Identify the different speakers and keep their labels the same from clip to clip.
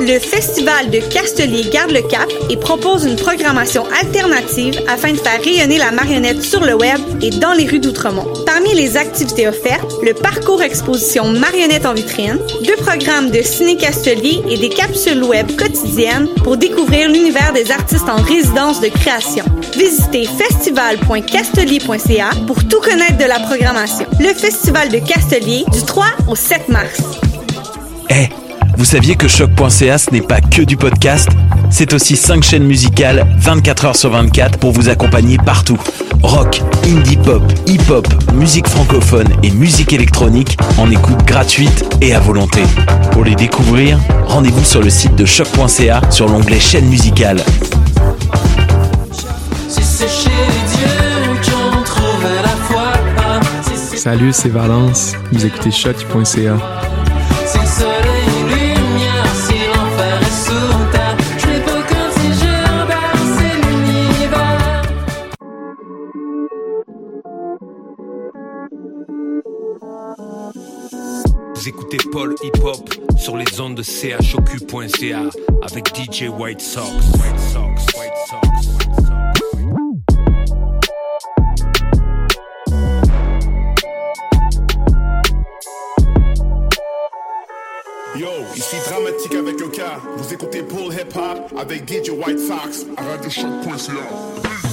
Speaker 1: Le Festival de Castelier garde le cap et propose une programmation alternative afin de faire rayonner la marionnette sur le web et dans les rues d'Outremont. Les activités offertes, le parcours exposition Marionnette en vitrine, deux programmes de ciné-castelier et des capsules web quotidiennes pour découvrir l'univers des artistes en résidence de création. Visitez festival.castelier.ca pour tout connaître de la programmation. Le Festival de Castelier du 3 au 7 mars.
Speaker 2: Eh, vous saviez que choc.ca ce n'est pas que du podcast? C'est aussi 5 chaînes musicales 24 heures sur 24 pour vous accompagner partout. Rock, indie pop, hip-hop, musique francophone et musique électronique en écoute gratuite et à volonté. Pour les découvrir, rendez-vous sur le site de choc.ca sur l'onglet chaîne musicale.
Speaker 3: Salut, c'est Valence. Vous écoutez choc.ca.
Speaker 4: sur les ondes de chocu.ca avec DJ White Sox. White Sox.
Speaker 5: Yo, ici Dramatique avec un K. Vous écoutez Paul Hip Hop avec DJ White Sox à radiochoc.ca.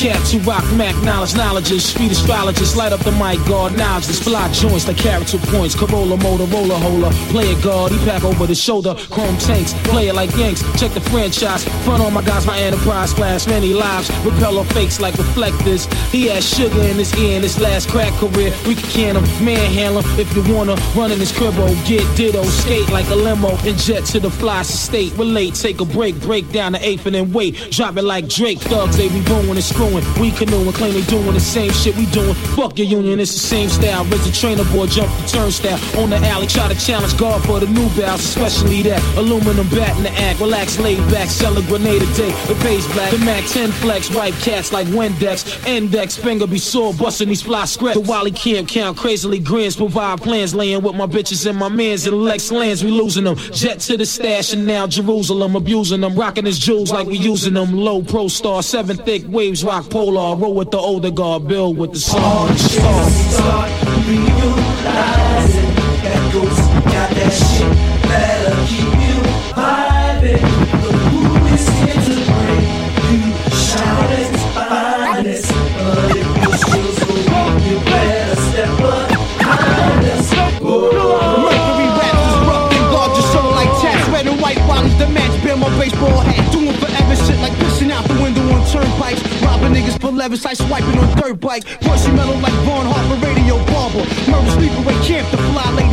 Speaker 6: cats who rock Mac knowledge, knowledges, street astrologists, light up the mic, guard knowledge, this fly joints like character points, Corolla, Motorola, hola, play it guard, he pack over the shoulder, chrome tanks, play it like Yanks, check the franchise, front on my guys, my enterprise class, many lives, repel off fakes like reflectors, he has sugar in his ear in his last crack career, we can can him, manhandle him, if you wanna, run in his cribbo, get ditto, skate like a limo, and jet to the fly state, relate, take a break, break down the eighth and then wait, drop it like Drake, thugs, they be booing and screwing, we canoeing, claim they doing the same shit we doing, fuck your union, it's the same style, raise the trainer boy, jump the turnstile, on the alley, try to challenge God for the new bounce, especially that. Aluminum bat in the act, relax, laid back, sell a grenade a day, the base black, the Mac 10 flex, wipe cats like Windex, index, finger be sore, busting these fly scripts, the Wally can't count, crazily grins, provide plans, laying with my bitches and my mans and Lex lands, we losing them, jet to the stash and now Jerusalem, abusing them, rocking his jewels like we using them, low pro star, seven thick waves, rock polar, roll with the older guard, build with the song, star.
Speaker 7: realizing that ghost got that shit
Speaker 8: 11, side swiping on dirt bike. Pushing metal like Von Harper radio barber. Murder sleepaway camp, the fly lady.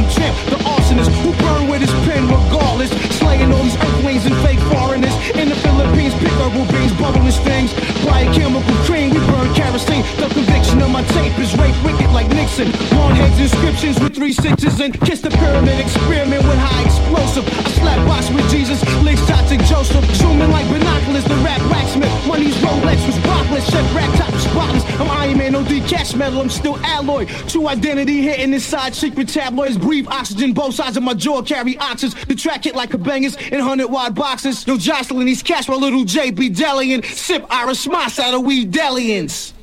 Speaker 8: Wicked. Long heads inscriptions with three sixes and kiss the pyramid experiment with high explosive. I slap box with Jesus, lick shots at Joseph. Zooming like binoculars, the rap racksmith. Money's Rolex was spotless, check rack top spotless. I'm Iron Man, no cash metal, I'm still alloy. True identity hitting inside secret tabloids. Breathe oxygen, both sides of my jaw carry oxys. The track hit like a bangers in 100 wide boxes. Yo, jostling these cash while little J be delian. Sip Irish moss out of weed delians.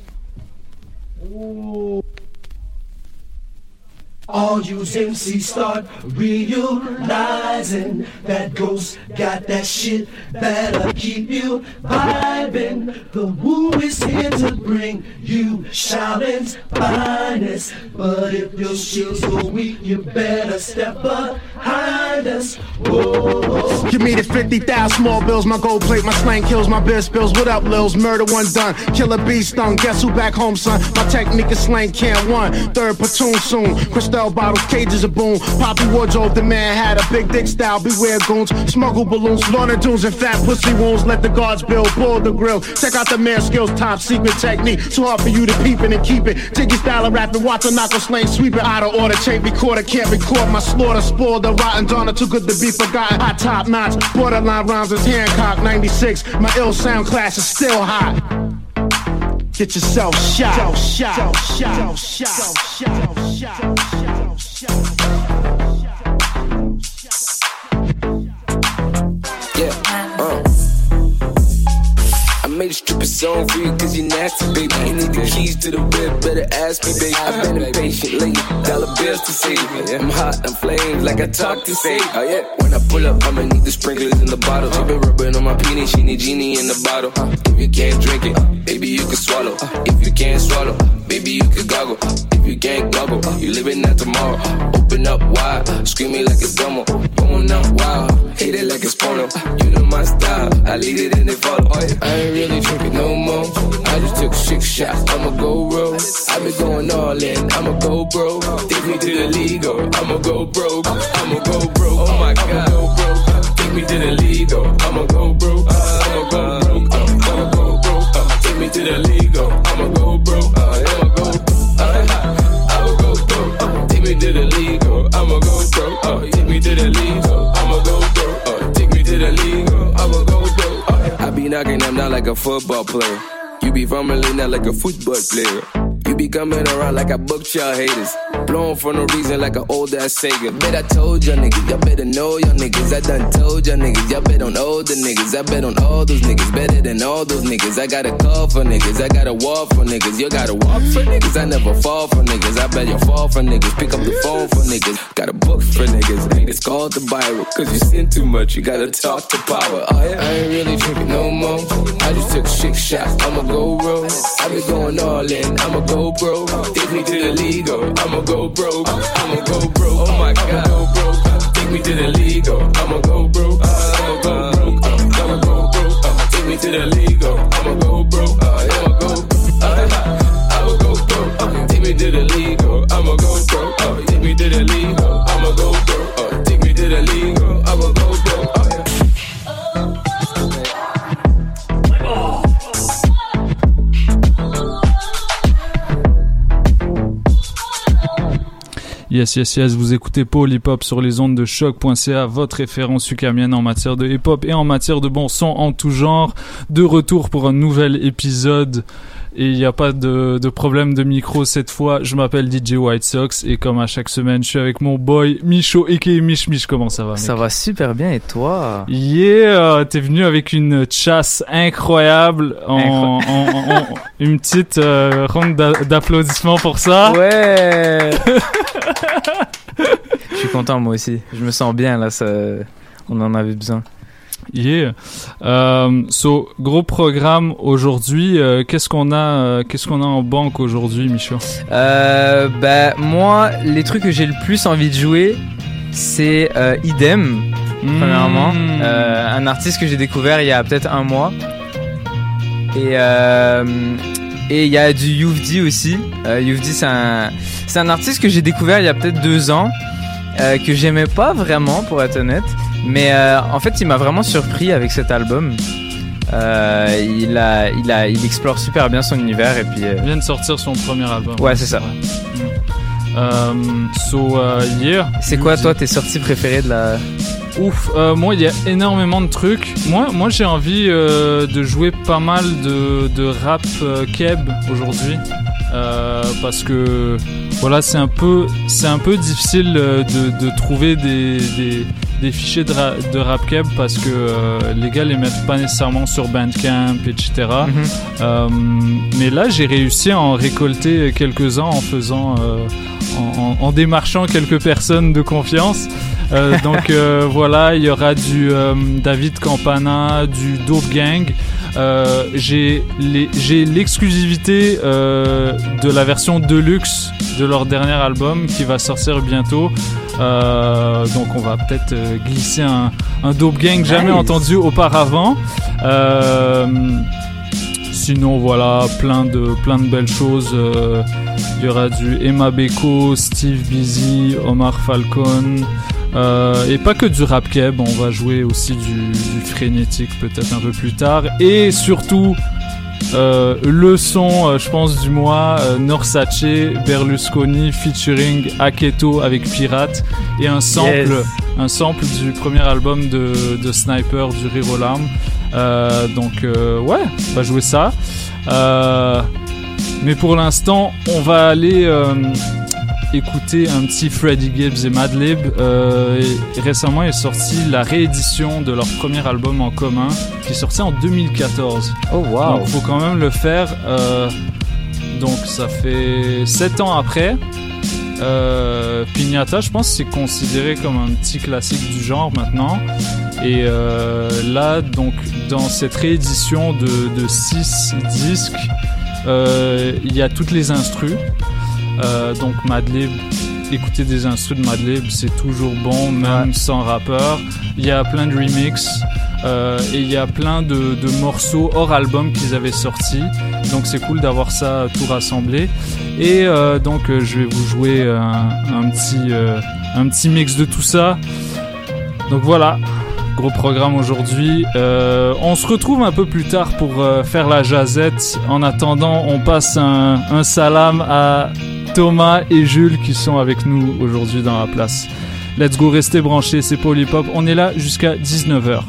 Speaker 7: All you MCs start realizing that ghost got that shit that'll keep you vibing. The woo is here to bring you shoutings, finest. But if your shield's go weak, you better step behind us. Whoa.
Speaker 8: Give me the 50,000 small bills, my gold plate, my slang kills, my beer spills. What up, Lils? Murder one done. Killer bee stung. Guess who back home, son? My technique is slang can't one. Third platoon soon. Crystal bottles, cages of boom. Poppy wardrobe, the man had a big dick style. Beware goons. Smuggle balloons, Lorna dunes, and fat pussy wounds. Let the guards build, pull the grill. Check out the man skills, top secret technique. Too hard for you to peep it and keep it. Jiggy style of rapping, watch a knuckle slang, sweep it out of order. Chain recorder, can't record my slaughter. Spoiled the rotten donor, too good to be forgotten. Hot top notch, borderline rhymes is Hancock 96. My ill sound class is still hot. Get yourself shot. Shot. Shot. Shot. Shot.
Speaker 9: Yeah, made a stripper song for you cause you're nasty, baby. You need the keys to the whip, better ask me, baby. I've been impatient lately, dollar bills to save. I'm hot, I'm flames like I talk to say. Oh yeah, when I pull up, I'ma need the sprinklers in the bottle. She been rubbing on my penis, she need genie in the bottle. If you can't drink it, baby, you can swallow. Uh, if you can't swallow, baby, you can goggle. If you can't goggle, uh, you living that tomorrow. Uh, open up wide, screaming like it's domo. Going out wild, hate it like it's porno. You know my style, I lead it and they follow. Oh, I ain't really drinking no more. I just took six shots, I'ma go roll. I been going all in, I'ma go broke. Take me to the legal, I'ma go broke. I'ma go broke, oh my god. Take me to the legal, I'ma go broke. I'ma go broke, me to the legal, I'ma go broke. I'ma go I'ma go broke. Uh, Take me to the legal, I'ma go broke. Uh, Take me to the legal, I'ma go broke. Uh, Take me to the legal, I'ma go broke. Uh, I be knocking them down like a football player. You be fumbling out like a football player. You be coming around like I booked y'all haters. Blowing for no reason like an old ass Sega. Bet I told y'all niggas, y'all better know y'all niggas. I done told y'all niggas, y'all bet on all the niggas. I bet on all those niggas, better than all those niggas. I got a call for niggas, I got a wall for niggas. You gotta walk for niggas, I never fall for niggas. I bet you fall for niggas, pick up the phone for niggas. Got a book for niggas, ain't it's called the Bible. Cause you sin too much, you gotta talk to power. Oh yeah, I ain't really drinking no more. I just took six shots, I'ma go roll. I be going all in, I'ma go broke. Take me to the legal, I'ma go broke. I'ma go broke, oh my god, go broke. Take me to the legal, I'ma go broke. I'ma go broke, I'ma go broke. Take me to the legal, I'ma go broke. I'ma go I'ma go broke. Take me to the legal, I'ma go broke. Take me to the legal,
Speaker 10: Yes, yes, yes, vous écoutez Paul Hip Hop sur les ondes de choc.ca, votre référence ukamienne en matière de hip hop et en matière de bon son en tout genre. De retour pour un nouvel épisode et il n'y a pas de, de problème de micro cette fois. Je m'appelle DJ White Sox et comme à chaque semaine, je suis avec mon boy Micho et Mich Mich. Comment ça va mec
Speaker 11: Ça va super bien et toi
Speaker 10: Yeah, t'es venu avec une chasse incroyable, en, en- en- en- une petite euh, ronde d'a- d'applaudissements pour ça.
Speaker 11: Ouais Je suis content moi aussi. Je me sens bien là, ça... on en avait besoin.
Speaker 10: Yeah. Euh, so, gros programme aujourd'hui. Euh, qu'est-ce qu'on a, euh, qu'est-ce qu'on a en banque aujourd'hui, Micho
Speaker 11: Euh, bah moi, les trucs que j'ai le plus envie de jouer, c'est Idem, premièrement.
Speaker 10: Mm.
Speaker 11: Euh, un artiste que j'ai découvert il y a peut-être un mois. Et et il y a du Youvdi aussi. Euh, Youvdi, c'est un, c'est un artiste que j'ai découvert il y a peut-être deux ans, euh, que j'aimais pas vraiment, pour être honnête. Mais euh, en fait, il m'a vraiment surpris avec cet album. Euh, il, a, il, a, il explore super bien son univers et puis. euh,
Speaker 10: Il vient de sortir son premier album.
Speaker 11: Ouais, c'est ça.
Speaker 10: Euh, so, euh, yeah.
Speaker 11: C'est quoi, toi, tes sorties préférées de la.
Speaker 10: Ouf, euh, moi il y a énormément de trucs. Moi, moi j'ai envie euh, de jouer pas mal de, de rap euh, keb aujourd'hui parce que voilà c'est un peu c'est un peu difficile de, de trouver des, des, des fichiers de, ra- de parce que euh, les gars les mettent pas nécessairement sur Bandcamp etc. Euh, mais là j'ai réussi à en récolter quelques uns en faisant euh, en, en- en démarchant quelques personnes de confiance. Donc voilà, il y aura du David Campana, du Dope Gang. Euh, j'ai l'exclusivité euh, de la version deluxe de leur dernier album qui va sortir bientôt. Euh, donc on va peut-être glisser un, un Dope Gang jamais
Speaker 11: Nice.
Speaker 10: entendu auparavant. Sinon, voilà, plein de, plein de belles choses. Il y aura du Emma Beko, Steve Busy, Omar Falcon. Euh, et pas que du rap keb, on va jouer aussi du, du frénétique peut-être un peu plus tard. Et surtout, euh, le son, euh, je pense, du mois, Norsace, Berlusconi featuring Aketo avec Pirate. Et un sample,
Speaker 11: Yes.
Speaker 10: un sample du premier album de, de Sniper, du Rire aux larmes. Donc ouais, on va jouer ça. Mais pour l'instant, on va aller écouter un petit Freddie Gibbs et Madlib. Euh, et récemment est sorti la réédition de leur premier album en commun, qui est sorti en 2014.
Speaker 11: Oh wow
Speaker 10: Donc faut quand même le faire. euh, donc ça fait 7 ans après. Euh, Pignata, je pense, c'est considéré comme un petit classique du genre maintenant. Et euh, là, donc, dans cette réédition de 6 disques, euh, il y a toutes les instrus. Euh, donc Madlib, écouter des instrus de Madlib, c'est toujours bon, même sans rappeur. Il y a plein de remixes. euh, et il y a plein de, de morceaux hors album qu'ils avaient sortis. Donc c'est cool d'avoir ça tout rassemblé. Et euh, donc je vais vous jouer un, un petit, un petit mix de tout ça. Donc voilà, gros programme aujourd'hui. Euh, on se retrouve un peu plus tard pour euh, faire la jazette. En attendant, on passe un, un salam à Thomas et Jules qui sont avec nous aujourd'hui dans la place. Let's go, restez branchés, c'est Polypop. On est là jusqu'à 19h.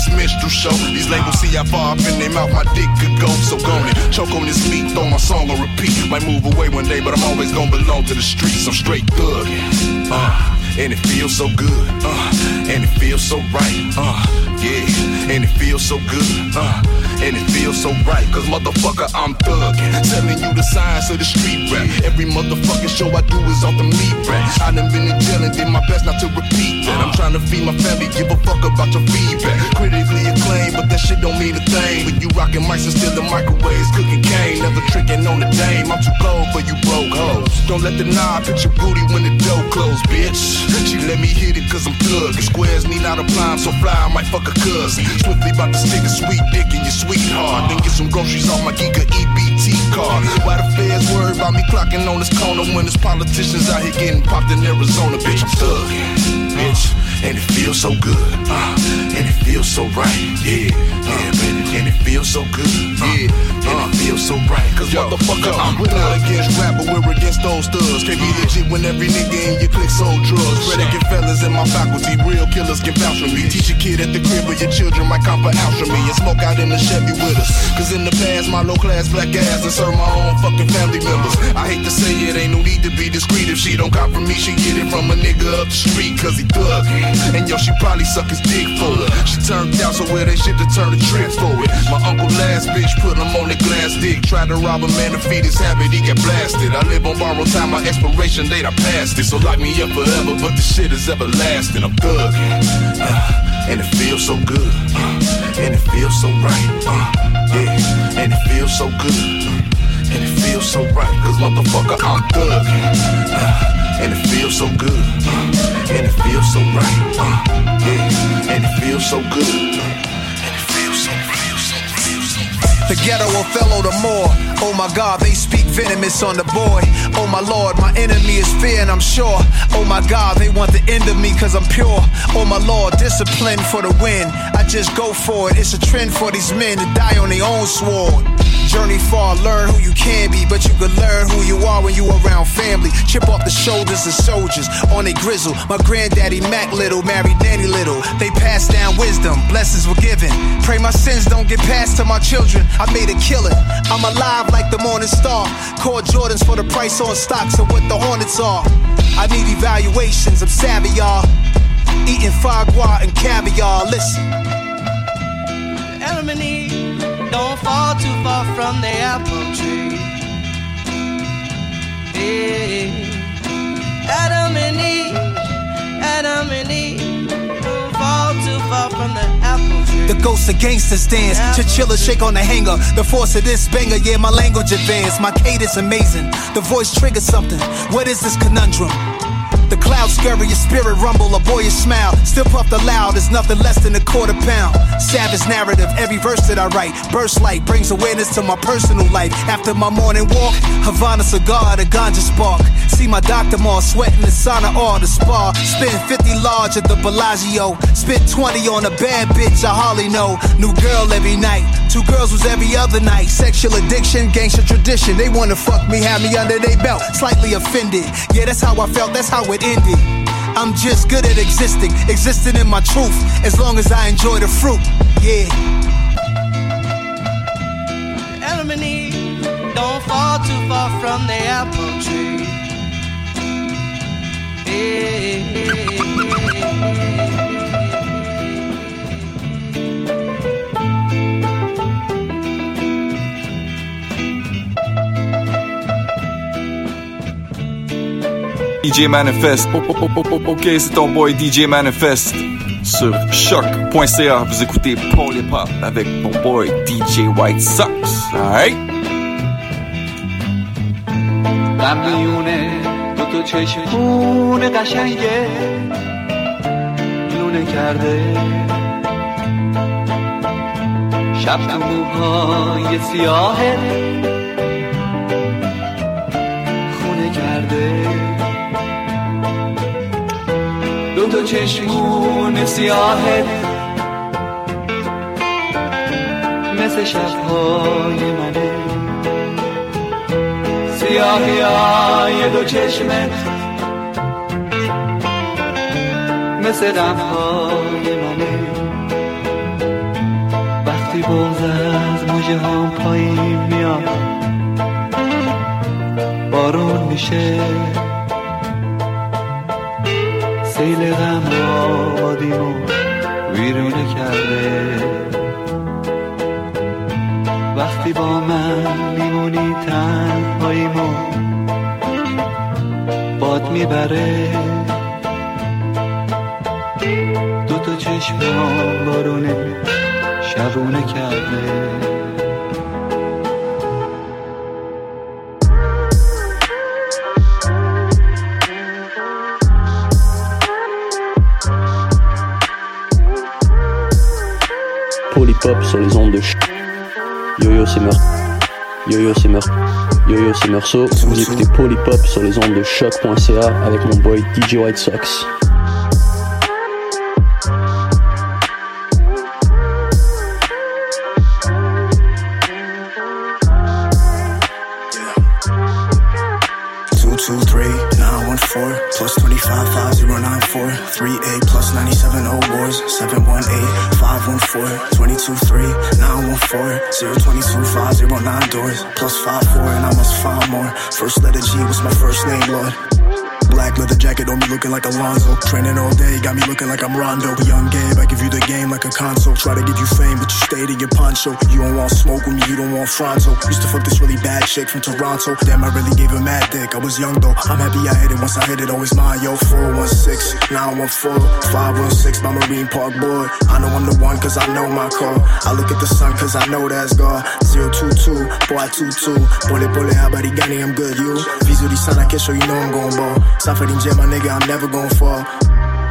Speaker 12: This minstrel show. These labels see how far up in their mouth my dick could go. So go it. Choke on this meat, throw my song on repeat. Might move away one day, but I'm always gon' belong to the streets. I'm straight thugging. Uh. And it feels so good, uh, and it feels so right, uh, yeah, and it feels so good, uh, and it feels so right, cause motherfucker, I'm thuggin', telling you the signs of the street rap. Every motherfucking show I do is off the meat rap. I done been in jail and did my best not to repeat that. I'm trying to feed my family, give a fuck about your feedback. Critically acclaimed, but that shit don't mean a thing. When you rockin' mics and still the microwaves, cooking cane, never trickin' on the dame. I'm too cold for you broke hoes. Don't let the knob hit your booty when the door close, bitch. She let me hit it cause I'm thuggin'. Squares need not apply, I'm so fly, I might fuck a cousin. Swiftly about to stick a sweet dick in your sweetheart. Then get some groceries off my Giga EBT card. Why the feds worry about me clocking on this corner when there's politicians out here getting popped in Arizona? Bitch, I'm thuggin', bitch. And it feels so good, uh, and it feels so right, yeah, yeah, baby. And it feels so good, uh, yeah, and it uh, feels so right. Cause motherfucker, we're not against rap, but we're against those thugs. Can't be uh. legit when every nigga in your clique sold drugs. Predicate fellas in my faculty, real killers can vouch for me. Teach a kid at the crib where your children might come for out from me and smoke out in the Chevy with us. Cause in the past, my low class black ass and serve my own fucking family members. I hate to say it, ain't no need to be discreet. If she don't cop from me, she get it from a nigga up the street, cause he thuggin'. And yo, she probably suck his dick for it. She turned down, so where they shit to turn the trick for it. My uncle last bitch put him on the glass dick. Tried to rob a man to feed his habit, he got blasted. I live on borrowed time, my expiration date, I passed it. So lock me up forever, but the shit is everlasting. I'm thuggin'. Uh, and it feels so good. Uh, and it feels so right. Uh, yeah, and it feels so good. Uh, and it feels so right, cause motherfucker, I'm thuggin'. And it feels so good, uh, and it feels so right, uh, yeah, and it feels so good, and it feels so
Speaker 13: The ghetto Othello the more. Oh my God, they speak venomous on the boy. Oh my Lord, my enemy is fear and I'm sure. Oh my God, they want the end of me cause I'm pure. Oh my Lord, discipline for the win. I just go for it. It's a trend for these men to die on their own sword. Journey far, learn who you can be, but you can learn who you are when you around family. Chip off the shoulders of soldiers on a grizzle. My granddaddy Mac Little married Danny Little. They passed down wisdom, blessings were given. Pray my sins don't get passed to my children. I made a killing. I'm alive like the morning star. Call Jordans for the price on stocks of what the Hornets are. I need evaluations, I'm savvy, y'all. Eating foie gras and caviar. Listen.
Speaker 14: And Eve don't fall too far from the apple tree. Hey. Adam and Eve, Adam and Eve don't fall too far from the apple tree.
Speaker 13: The ghosts of gangsters dance. Chinchilla shake on the hanger. The force of this banger, yeah, my language advanced. My cadence amazing. The voice triggers something. What is this conundrum? Clouds scurry, your spirit rumble, a boyish smile. Still puff the loud, it's nothing less than a quarter pound. Savage narrative, every verse that I write. Burst light brings awareness to my personal life. After my morning walk, Havana cigar, the ganja spark. See my doctor more sweating the sauna or the spa. Spend 50 large at the Bellagio. Spent 20 on a bad bitch I hardly know. New girl every night. Two girls was every other night. Sexual addiction, gangster tradition. They wanna fuck me, have me under their belt. Slightly offended. Yeah, that's how I felt, that's how it ended. I'm just good at existing, existing in my truth. As long as I enjoy the fruit. Yeah.
Speaker 14: Adam don't fall too far from the apple tree.
Speaker 15: DJ Manifest. Oh, oh, oh, oh, oh, ok, c'est ton boy DJ Manifest sur choc.ca. Vous écoutez Paul Hip Hop avec mon boy DJ White Sox. Alright?
Speaker 16: Une, tutto دو چشمون قشنگه لونه کرده شب تو موهای سیاهه دو چشمون سیاهه. مثل شبهای منه. سیاهی های دو چشمت مثل غمهای منه. وقتی بغز از موجه هم پایین میاد بارون میشه. سیل غم آبادیمو ویرونه کرده. وقتی با من میمونی تنهاییمو باد می‌بره. دو تا چشم بارونه شبونه کرده.
Speaker 17: Polypop sur les ondes de ch... Yo-yo c'est meurtre. Yo-yo c'est meurtre. Yo-yo c'est Meursault. Vous écoutez Polypop sur les ondes de choc.ca avec mon boy DJ White Sox.
Speaker 18: Two three Four plus 25 5094 3A plus 97 wars 718 514 22 3 022 doors plus and I must find more. First letter G was my first name, Lord. Black leather jacket on me looking like Alonzo. Training all day, got me looking like I'm Rondo. Young Gabe, I give you the game like a console. Try to give you fame, but you stayed in your poncho. You don't want smoke with me, you don't want fronto. Used to fuck this really bad chick from Toronto. Damn, I really gave her mad dick. I was young though. I'm happy I hit it. Once I hit it, always mine. Yo, 416 914 516 by Marine Park Board. I know I'm the one cause I know my call. I look at the sun cause I know that's God. 022, boy, 22. Pole pole, habari gani, I'm good, you. Visually sana kesho, you know I'm gon' ball. Suffering jet, my nigga, I'm never gon' fall.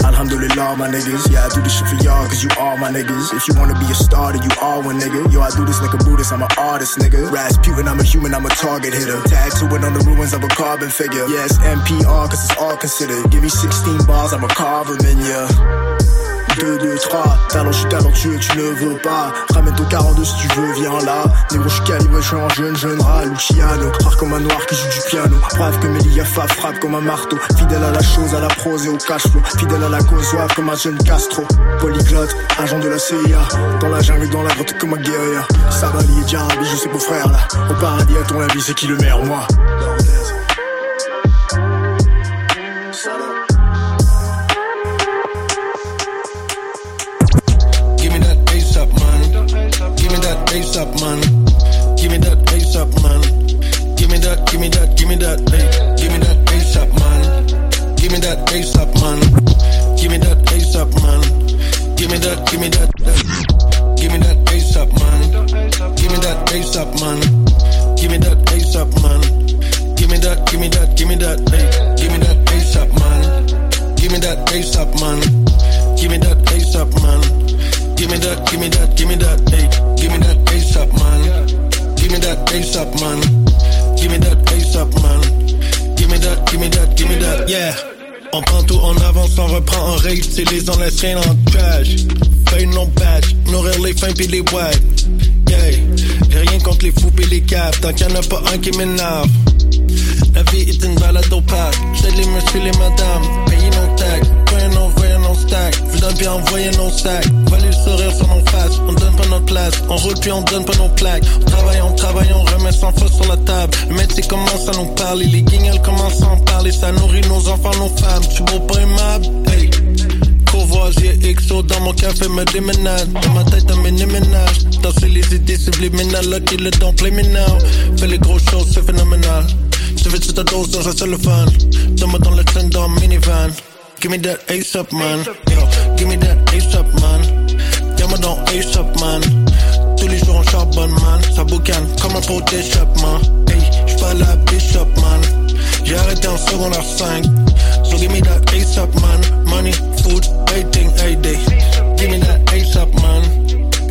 Speaker 18: Alhamdulillah, my niggas. Yeah, I do this shit for y'all, cause you all my niggas. If you wanna be a starter, you all one nigga. Yo, I do this like a Buddhist, I'm an artist, nigga. Rasputin, I'm a human, I'm a target hitter. Tattooing on the ruins of a carbon figure. Yeah, it's NPR, cause it's all considered. Give me 16 bars, I'm a carve 'em in ya. 2, 2, 3, talent, je suis talentueux, tu ne veux pas. Ramène ton 42 si tu veux, viens là. Négro, je suis calibré, je suis un jeune, jeune rat, Luciano. Rare comme un noir qui joue du piano. Brave comme Eliafa, frappe comme un marteau. Fidèle à la chose, à la prose et au cash flow. Fidèle à la cause, comme un jeune Castro. Polyglotte, agent de la CIA. Dans la jungle, dans la grotte comme un guerrier. Savali et Djarabi, je sais beau frère là. Au paradis, à ton avis, c'est qui le meilleur, moi?
Speaker 19: Up, man. Give me that up, man. Give me that, give me that, give me that, hey. Give me that up, man. Give me that up, man. Give me that up, man. Give me that, give me that, that. Give me that up, man. Give me that up, man. Give me that up, man. Give me that, give me that, give me that, hey. Give me that up, man. Give me that up, man. Give me that up, man. Give me that, give me that, give me that, hey. Give me that up, man. Give me that up, man. Give me that up, man. Give me that, give me that, give me that, yeah. On prend tout en avance, on reprend en rage, c'est les on laisse rien en trash. Feuille non badge, nourrir les fins pis les wags. Yeah, rien contre les fous pis les caves, tant qu'il y en a pas un qui m'énerve. La vie est une balade au parc, j'ai les messieurs, les madames, stacks, vous donne bien envoyer nos sacs, voyez le sourire sur nos faces, on donne pas notre place, on roule puis on donne pas nos plaques, on travaille, on travaille, on remet sans faute sur la table, le métier commence à nous parler, les guignols commencent à en parler, ça nourrit nos enfants, nos femmes, tu beau pas aimable, hey. Courvoisier XO dans mon café me déménage. Dans ma tête un mini-ménage Danser les idées subliminales Lucky le don play me Fais les grosses choses c'est phénoménal. Je vais ta dose dans un fan Donne-moi dans le train dans minivan Give me that ace up man Yo, give me that ace up man Y'a-moi dans ace up man Tous les jours on charbonne man Ça boucane comme un pot d'échappement Hey, j'suis pas la bishop man
Speaker 20: J'ai arrêté en secondaire 5. So give me that ASAP man. Money, food, everything, every day. Give me that ASAP man.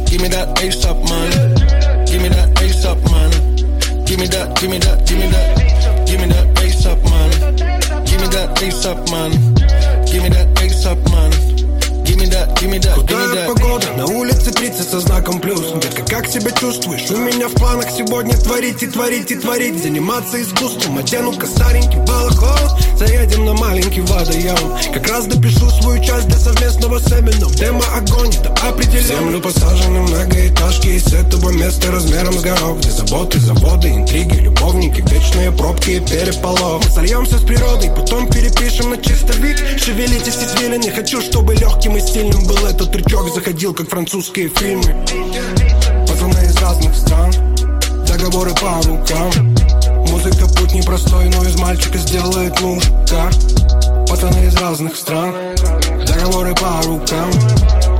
Speaker 20: Give me that ASAP man. Give me that ASAP man. Give me that, give me that, give me that. Give me that ASAP man. Give me that ASAP man. Give me that ASAP man. Give me that, give me that, give me that.
Speaker 21: погода, на улице 30 со знаком плюс. Детка, как себя чувствуешь? У меня в планах сегодня творить и творить и творить. Заниматься искусством, одену-ка старенький балахон. Заедем на маленький водоем. Как раз допишу свою часть для совместного семена. В демо огонь, да определен землю посажены многоэтажки. И с этого места размером с горох. Где заботы, заводы, интриги, любовники Вечные пробки и переполох. Мы сольемся с природой, потом перепишем на чисто вид Шевелитесь извилины, хочу, чтобы легким и сильным был этот трючок Заходил, как французские фильмы. Пацаны из разных стран Договоры по рукам. Музыка путь непростой, но из мальчика сделает мужика. Пацаны из разных стран Договоры по рукам.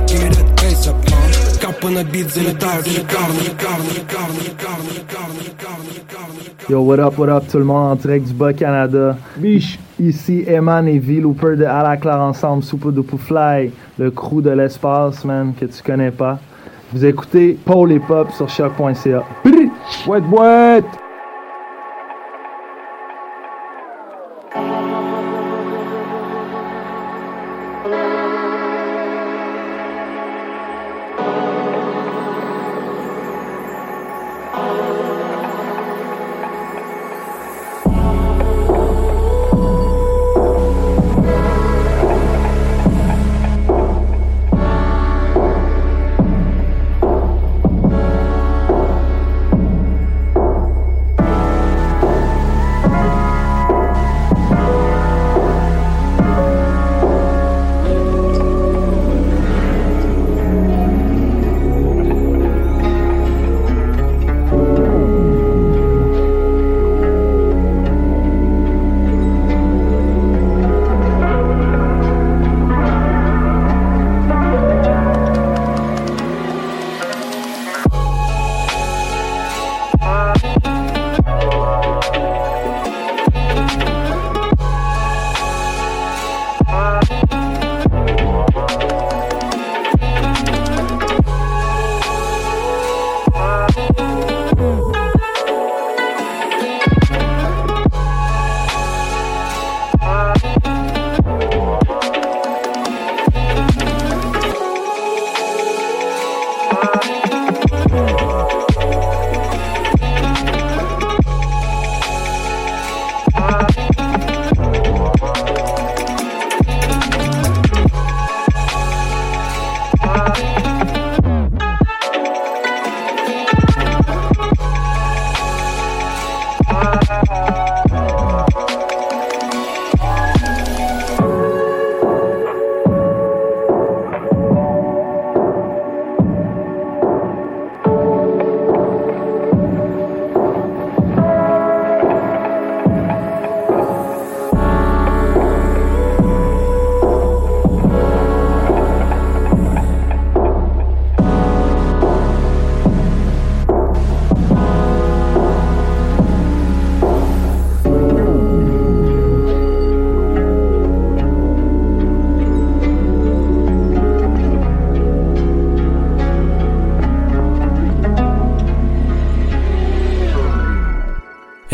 Speaker 21: Give me that bass up, man Капы на бит залетают шикарно, шикарно, шикарно, шикарно, шикарно, шикарно, шикарно
Speaker 19: Yo, what up, what up, tout le monde en direct du Bas-Canada. Biche! Ici Eman et V Looper de À la Claire Ensemble, Soupe de Fly, le crew de l'espace, man, que tu connais pas. Vous écoutez Paul et Pop sur choc.ca. Boîte, boîte!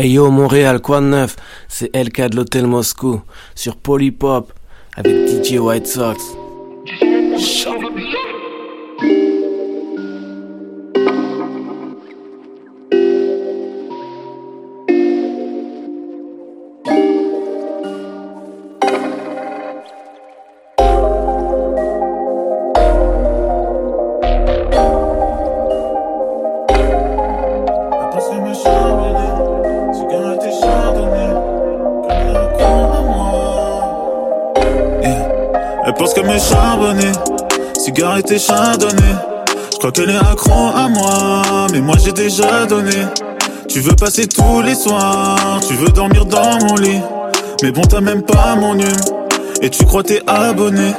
Speaker 22: Hey yo Montréal, quoi de neuf? C'est LK de l'Hôtel Moscou sur Polypop avec DJ White Sox.
Speaker 23: Et chardonnay. Je crois qu'elle est accro à moi, mais moi j'ai déjà donné. Tu veux passer tous les soirs, tu veux dormir dans mon lit. Mais bon, t'as même pas mon hume, et tu crois t'es abonné.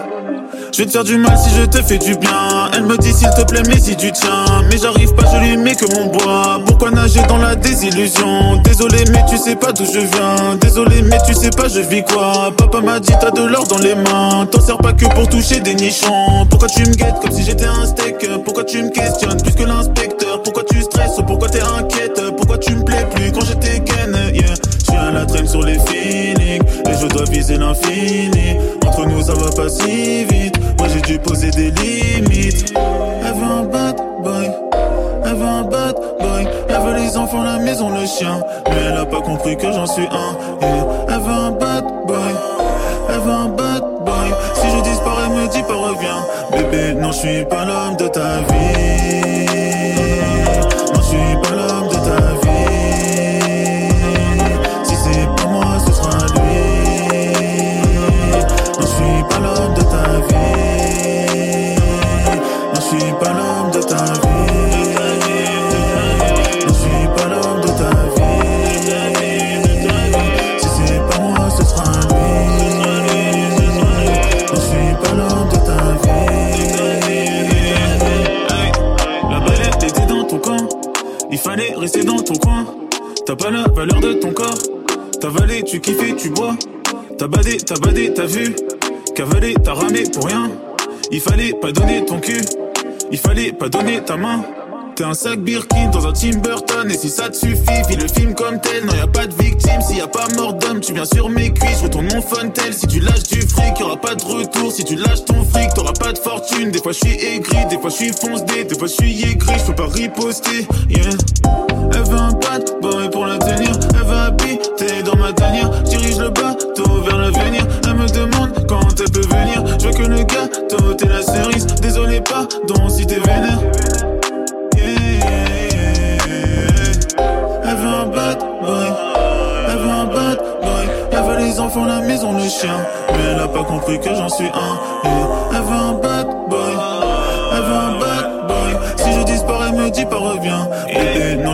Speaker 23: Je vais te faire du mal si je te fais du bien. Elle me dit s'il te plaît, mais si tu tiens. Mais j'arrive pas, je lui mets que mon bois. Pourquoi nager dans la désillusion? Désolé, mais tu sais pas d'où je viens. Désolé, mais tu sais pas, je vis quoi? Papa m'a dit t'as de l'or dans les mains. T'en sers pas que pour toucher des nichons. Pourquoi tu me guettes comme si j'étais un steak? Pourquoi tu me questionnes plus que l'inspecteur? Pourquoi tu stresses? Pourquoi t'es inquiète? Pourquoi tu me plais plus? Quand j'étais viser l'infini. Entre nous, ça va pas si vite. Moi, j'ai dû poser des limites. Elle veut un bad boy. Elle veut un bad boy. Elle veut les enfants, la maison, le chien. Mais elle a pas compris que j'en suis un. Elle veut un bad boy. Elle veut un bad boy. Si je disparais, me dis pas reviens. Bébé, non, je suis pas l'homme de ta vie. Non, je suis pas l'homme rester dans ton coin. T'as pas la valeur de ton corps. T'as valé, tu kiffais, tu bois. T'as badé, t'as badé, t'as vu. Cavalé, t'as ramé pour rien. Il fallait pas donner ton cul. Il fallait pas donner ta main. T'es un sac Birkin dans un Tim Burton Et si ça te suffit, vis le film comme tel Non y a pas de victime, s'il y a pas mort d'homme Tu viens sur mes cuisses, retourne mon fontel Si tu lâches du fric, y aura pas de retour Si tu lâches ton fric, t'auras pas de fortune Des fois je suis aigri, des fois je suis fonce des fois je suis aigri, je peux pas riposter Yeah Elle veut un bad boy pour la tenir Elle veut habiter dans ma tanière. Dirige le bateau vers l'avenir Elle me demande quand elle peut venir. Je veux que le gâteau, t'es la cerise. Désolé pardon si t'es vénère. Elle veut un bad boy, elle veut un bad boy. Elle veut les enfants, la maison, le chien. Mais elle a pas compris que j'en suis un. Elle veut un bad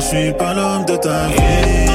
Speaker 23: suis pas l'homme de ta vie.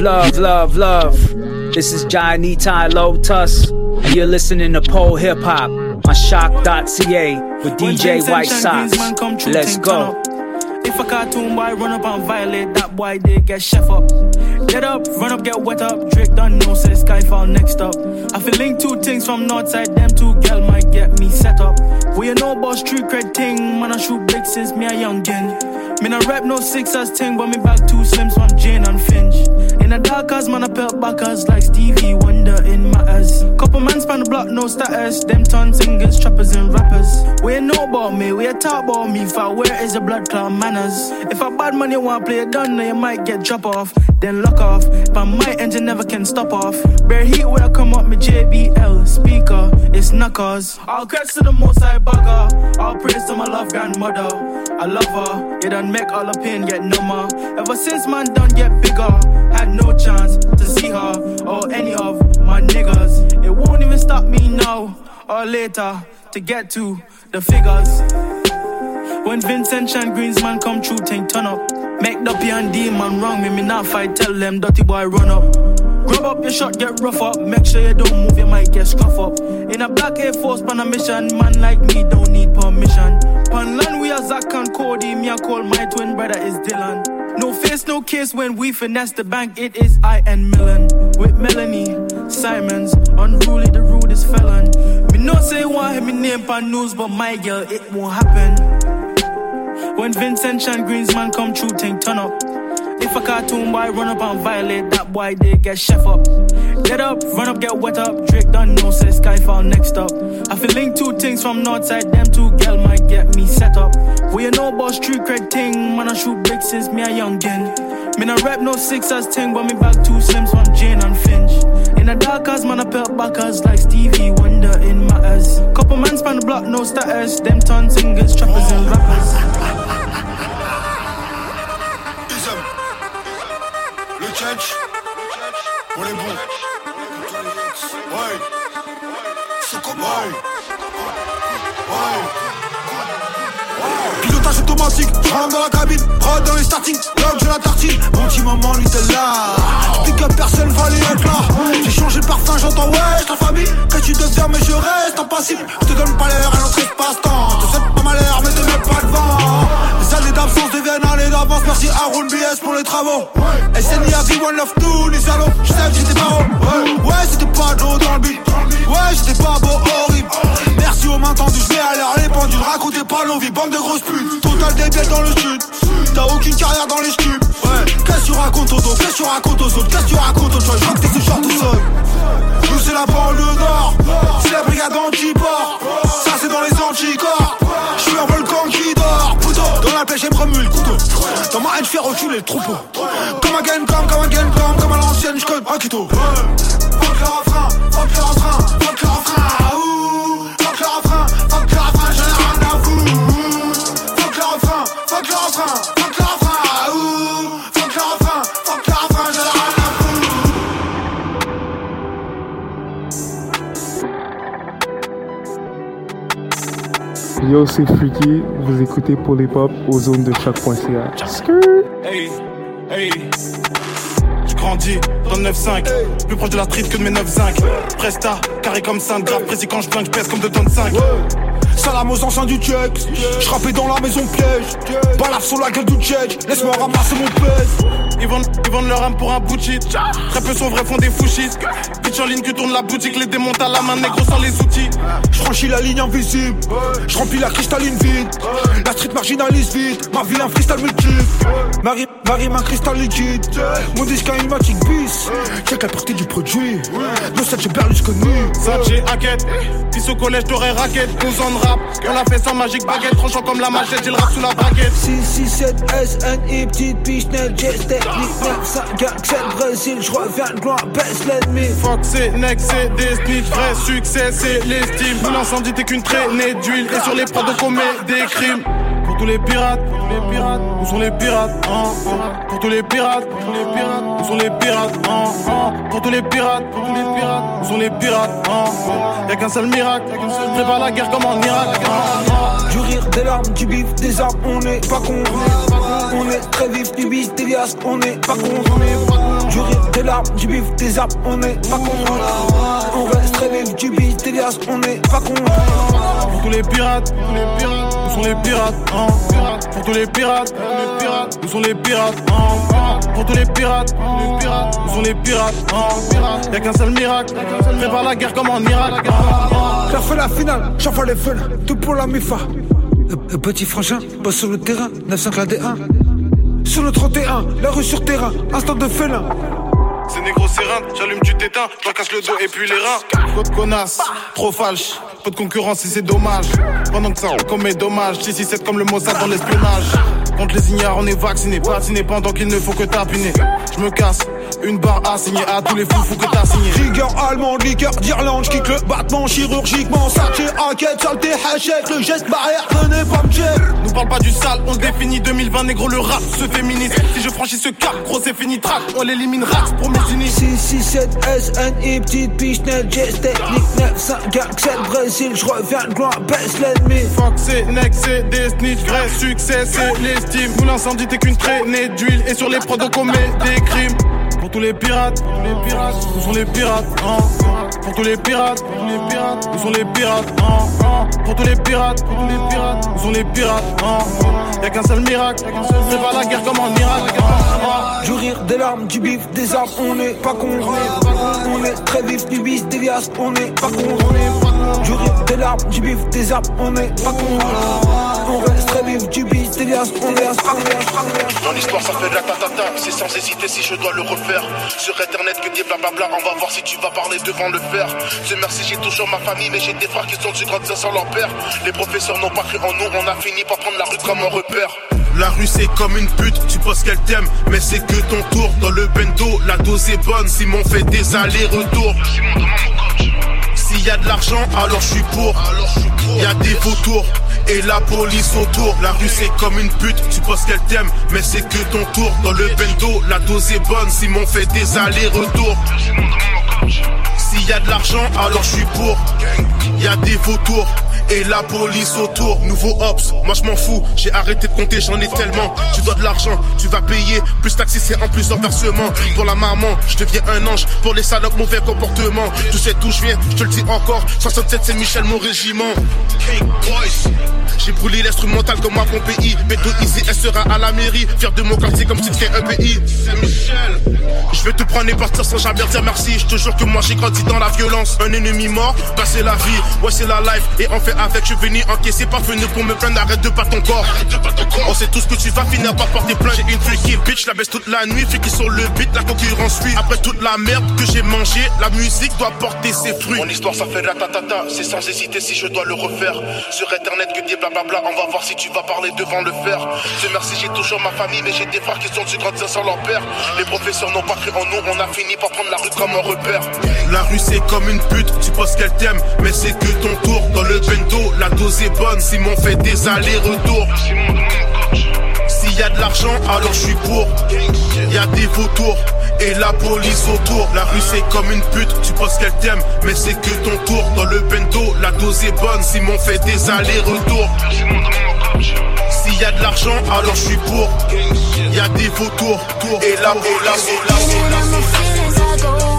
Speaker 24: Love, love, love, love. This is Johnny Ty Lotus, and you're listening to Pole Hip Hop on shock.ca with DJ White Sox. Let's go.
Speaker 25: If a cartoon boy run up and violate, that boy they get chef up. Get up, run up, get wet up. Drake done no say Skyfall next up. I feel link two things from Northside, them two girl might get me set up. We you know about street cred thing, man I shoot big since me a youngin. Me no rap no sixers thing, but me back two slims from Jane and Finch. In the dark as man I pelt backers like Stevie Wonder in matters. Couple man span the block, no status. Them ton singers, trappers and rappers. We ain't know about me, we a talk about me. For where is the blood clot manners? If a bad money want play it done, then you might get drop off. Then lock off. But my engine never can stop off. Bare heat when I come up, me JBL speaker. It's knuckles. All credits to the most I bugger. All praise to my love grandmother. I love her. You done make all the pain get number. Ever since man done get bigger, had no chance to see her or any of my niggas. It won't even stop me now or later to get to the figures. When Vincent Chan Greensman come true, think turn up. Make the P and D man wrong me, me not fight. Tell them dirty boy run up. Grab up your shot, get rough up. Make sure you don't move, you might get scruff up. In a black Air Force pan a mission, man like me don't need land we are Zach and Cody, me I call my twin brother is Dylan. No face, no case when we finesse the bank. It is I and Millen with Melanie Simons, unruly the rudest felon. Me no say want him me name pan news, but my girl it won't happen. When Vincent Chan Greensman come true, think turn up. If a cartoon boy run up and violate, that boy they get chef up. Get up, run up, get wet up. Drake done no say Skyfall next up. I feel link two things from Northside, them two girl might get me set up. We know about street cred thing, man I shoot big since me a youngin. Me no rap no sixers ting, but me back two slims, one Jane and Finch. In the dark house, man, I pelt backers like Stevie Wonder in matters. Couple man span the block, no status. Them ton singers, trappers and rappers.
Speaker 20: Le Oj Suko moj Oj Oj je rentre dans la cabine, prod dans les starting, log je la tartine, mon petit maman lui t'es là. Pick up personne fallait être là. J'ai changé de parfum, j'entends ouais, ta famille. Que tu deviens, mais je reste impassible. Je te donne pas l'air à notre espace-temps. Te souhaite pas malheur, mais te mets pas devant. Les années d'absence deviennent années d'avance. Merci à Roll BS pour les travaux. SNIA V1 Love 2, les salauds. Je sais que j'étais pas haut. Ouais, c'était pas Joe dans le beat. Ouais, j'étais pas beau, horrible. Merci aux mains tendues, je à l'air les pendules. Racontez pas nos vies, bande de grosses putes. Débile dans le sud. T'as aucune carrière dans les stupes. Ouais, qu'est-ce que tu racontes aux autres? Qu'est-ce que tu racontes aux autres? Qu'est-ce que tu racontes aux autres? Je vois que t'es ce genre tout seul. Nous c'est la banlieue nord. C'est la brigade anti-port. Ça c'est dans les anticorps. Je suis un volcan qui dort. Dans la pêche j'ai promu le couteau. Dans ma haine, je fais reculer le troupeau. Comme un game, comme, comme un game, comme, comme à l'ancienne, je un quito. Fuck le refrain, fuck le refrain.
Speaker 26: Yo, c'est Freaky, vous écoutez pour les pop aux zones de choc.ca.
Speaker 27: Hey, hey. Je grandis dans le 9-5, plus proche de la street que de mes 9-5. Presta, carré comme Saint, grave précis quand je blingue, je pèse comme 2 tonnes 5.
Speaker 20: Salam aux anciens du check, je rappais dans la maison piège. Balaf sur la gueule du check, laisse-moi ramasser mon pèse.
Speaker 27: Ils vendent, ils vendent leur âme pour un bout shit. Très peu sont vrais, font des fouchis. Bitch en ligne que tourne la boutique, les démonte à la main, négro sans les outils.
Speaker 20: Je franchis la ligne invisible, je remplis la cristalline vide. La street marginalise vite, ma vie un freestyle multiple. Marie, Marie, ma cristal liquide. Mon disque a une matic bis. Check la partie du produit. Le 7 j'ai Berlusconi.
Speaker 27: Saché, hackett, fils au collège t'aurais raquette, 12 ans de rap. On l'a fait sans magique baguette, tranchant comme la machette, j'ai le rap sous la braguette.
Speaker 20: 6, 6, 7, SNI, petite biche, net, geste technique, 9, 5, 4, 7, Brésil, je reviens de gloire, baisse l'ennemi.
Speaker 27: Fuck c'est next, c'est des snitch, vrai succès c'est l'estime. L'incendie t'es qu'une traînée d'huile et sur les prods on commet des crimes. Pour tous les pirates, pour tous les pirates, où sont les pirates, hein, hein. Pour tous les pirates, pour tous les pirates, où sont les pirates, hein, hein. Pour tous les pirates, pour tous les pirates, où sont les pirates, hein, hein. Y'a qu'un seul miracle, y'a qu'un seul prépare la guerre comme en Irak, hein, hein.
Speaker 20: Du rire, des larmes, du bif, des armes, on est pas con. On est très vif, du bis, des liasses, on est pas con. Du rire, des larmes, du bif, des armes, on est pas con. On reste très vif, du bis, des liasses, on est pas con.
Speaker 27: Pour tous les pirates, les pirates, où sont les pirates, hein? Pour tous les pirates, les pirates, où sont les pirates, hein? Pour tous les pirates, les pirates, où sont les pirates, hein? Y'a qu'un seul miracle, prépare la guerre comme en Irak.
Speaker 20: J'ai fait la finale, j'envoie les feux, tout pour la MIFA. Le, petit frangin, bosse sur le terrain, 905 la D1. Sur le 31, la rue sur terrain, instant de félin.
Speaker 27: C'est négro serein, j'allume tu t'éteins, j'en casse le dos et puis les reins. De connasse, trop falche, peu de concurrence et c'est dommage. Pendant que ça on commet dommage, 667 comme le Mossad dans l'espionnage. Contre les ignares, on est vacciné, vacciné pendant qu'il ne faut que tapiner. Je me casse, une barre assignée à tous les fous, fous que t'as signé.
Speaker 20: Rigueur allemande, liqueur d'Irlande, j'kick le battement chirurgiquement. Saché, enquête, saleté, hachette, le geste barrière, venez pas me check.
Speaker 27: Nous parle pas du sale, on se définit 2020, négro, le rap se féminise. Si je franchis ce cap, gros c'est fini, track, on l'élimine, rax pour mes unis.
Speaker 20: 6, 6, 7, SNI, petite biche, net, geste technique, 9, 5, 4, 7, Brésil, je reviens de gloire, baisse l'ennemi.
Speaker 27: Fuck c'est next, c'est des snitch, vrai succès c'est l'estime. Nous l'incendie t'es qu'une traînée d'huile et sur les prods on commet des crimes. Pour tous les pirates, pour les pirates, où sont les pirates, hein. Pour tous les pirates, pour les pirates, où sont les pirates, hein, hein. Pour tous les pirates, pour les pirates, où sont les pirates, hein. Y'a qu'un seul miracle, prépare la guerre comme en Irak, hein, hein.
Speaker 20: Du rire, des larmes, du bif, des armes, on est pas con. On est très vif, du bis, des liasses, on est pas con. Du rire, des larmes, du bif, des armes, on est pas con. On reste très vif, du bis, des liasses, on est pas con.
Speaker 28: Mon histoire ça fait de la tatata, c'est sans hésiter si je dois le refaire. Sur internet que des blablabla, on va voir si tu vas parler devant le faire. Dieu merci, j'ai toujours ma famille, mais j'ai des frères qui sont du grand sans leur père. Les professeurs n'ont pas cru en nous, on a fini par prendre la rue comme un repère. La rue c'est comme une pute, tu penses qu'elle t'aime, mais c'est que ton tour. Dans le bendo, la dose est bonne, Simon fait des allers-retours. S'il y a de l'argent, alors je suis pour. Il y a des vautours et la police autour. La rue c'est comme une pute, tu penses qu'elle t'aime, mais c'est que ton tour. Dans le bendo, la dose est bonne, Simon fait des allers-retours. S'il y a de l'argent, alors je suis pour. Y a des vautours et la police autour. Nouveau Ops, moi je m'en fous, j'ai arrêté de compter, j'en ai tellement. Tu dois de l'argent, tu vas payer, plus taxi c'est en plus en versement. Pour la maman, je deviens un ange, pour les salopes mauvais comportement. Tu sais d'où je viens, je te le dis encore, 67 c'est Michel mon régiment. J'ai brûlé l'instrumental comme moi mon pays. Beto Easy, elle sera à la mairie. Fier de mon quartier comme si c'était un pays. C'est Michel. Je vais te prendre et partir sans jamais dire merci. Je te jure que moi j'ai grandi dans la violence. Un ennemi mort, passer la vie. Ouais, c'est la life. Et on fait avec, je suis venu encaisser, pas venu pour me plaindre. Arrête de pas ton corps. On sait tous que tu vas finir par porter plainte. J'ai une freaky bitch, la baisse toute la nuit. Fait qui sur le beat, la concurrence suit. Après toute la merde que j'ai mangé, la musique doit porter ses fruits. Mon histoire, ça fait ratatata. C'est sans hésiter si je dois le refaire. Sur internet, que des blablabla. On va voir si tu vas parler devant le fer. C'est merci, j'ai toujours ma famille, mais j'ai des frères qui sont du grandir sans leur père. Les professeurs n'ont pas cru en nous, on a fini par prendre la rue comme un repère. La rue, c'est comme une pute, tu penses qu'elle t'aime, mais c'est que ton tour. Dans le bendo, la dose est bonne, Simon fait des allers-retours. S'il y a de l'argent, alors je suis pour. Y a des vautours et la police autour. La rue c'est comme une pute, tu penses qu'elle t'aime, mais c'est que ton tour. Dans le bendo, la dose est bonne, Simon fait des allers-retours. S'il y a de l'argent, alors je suis pour. Y a des vautours et la autour.
Speaker 29: Got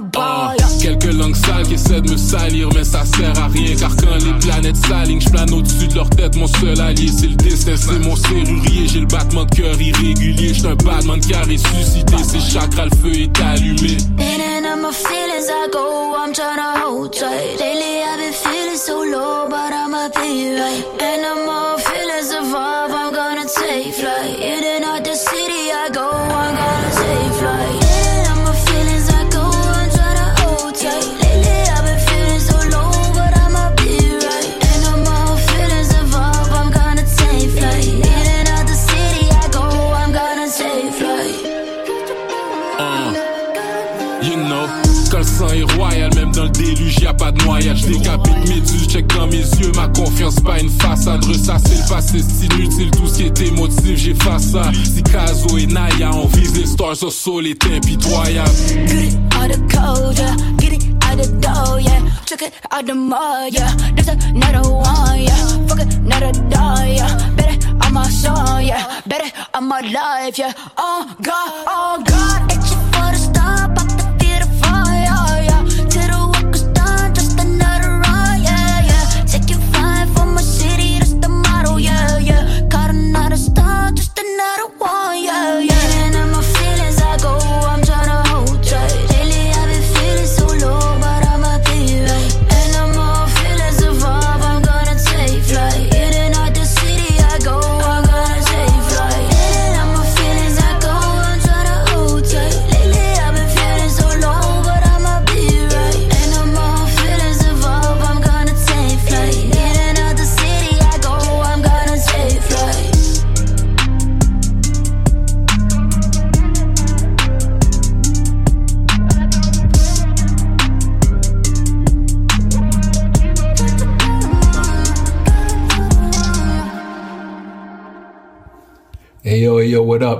Speaker 29: yeah.
Speaker 30: Quelques langues sales qui essaient de me salir, mais ça sert à rien. Car quand les planètes s'alignent, je plane au-dessus de leur tête. Mon seul allié, c'est le destin, c'est mon serrurier. J'ai le battement de cœur irrégulier. J'suis un batman qui a ressuscité. Ses chakras, le feu est allumé.
Speaker 29: My feelings, I go, I'm tryna hold tight. Lately I've been feeling so low, but I'ma be right. And I'm all feeling survive, I'm gonna take flight. In and out the city,
Speaker 30: noyade. Je décapite mes durs, check dans mes yeux, ma confiance, pas une façade. Ressasser le passé, c'est inutile, tout ce qui est émotif, j'efface ça. Si Kazo et Naya, on vise les stars, au sol est impitoyable.
Speaker 29: It out the cold, yeah. Get it out the door, yeah. Took it out the mud, yeah. There's another one, yeah. Fuck it, another door, yeah. Better on my soul, yeah. Better on my life, yeah. Oh God, oh God. Itchy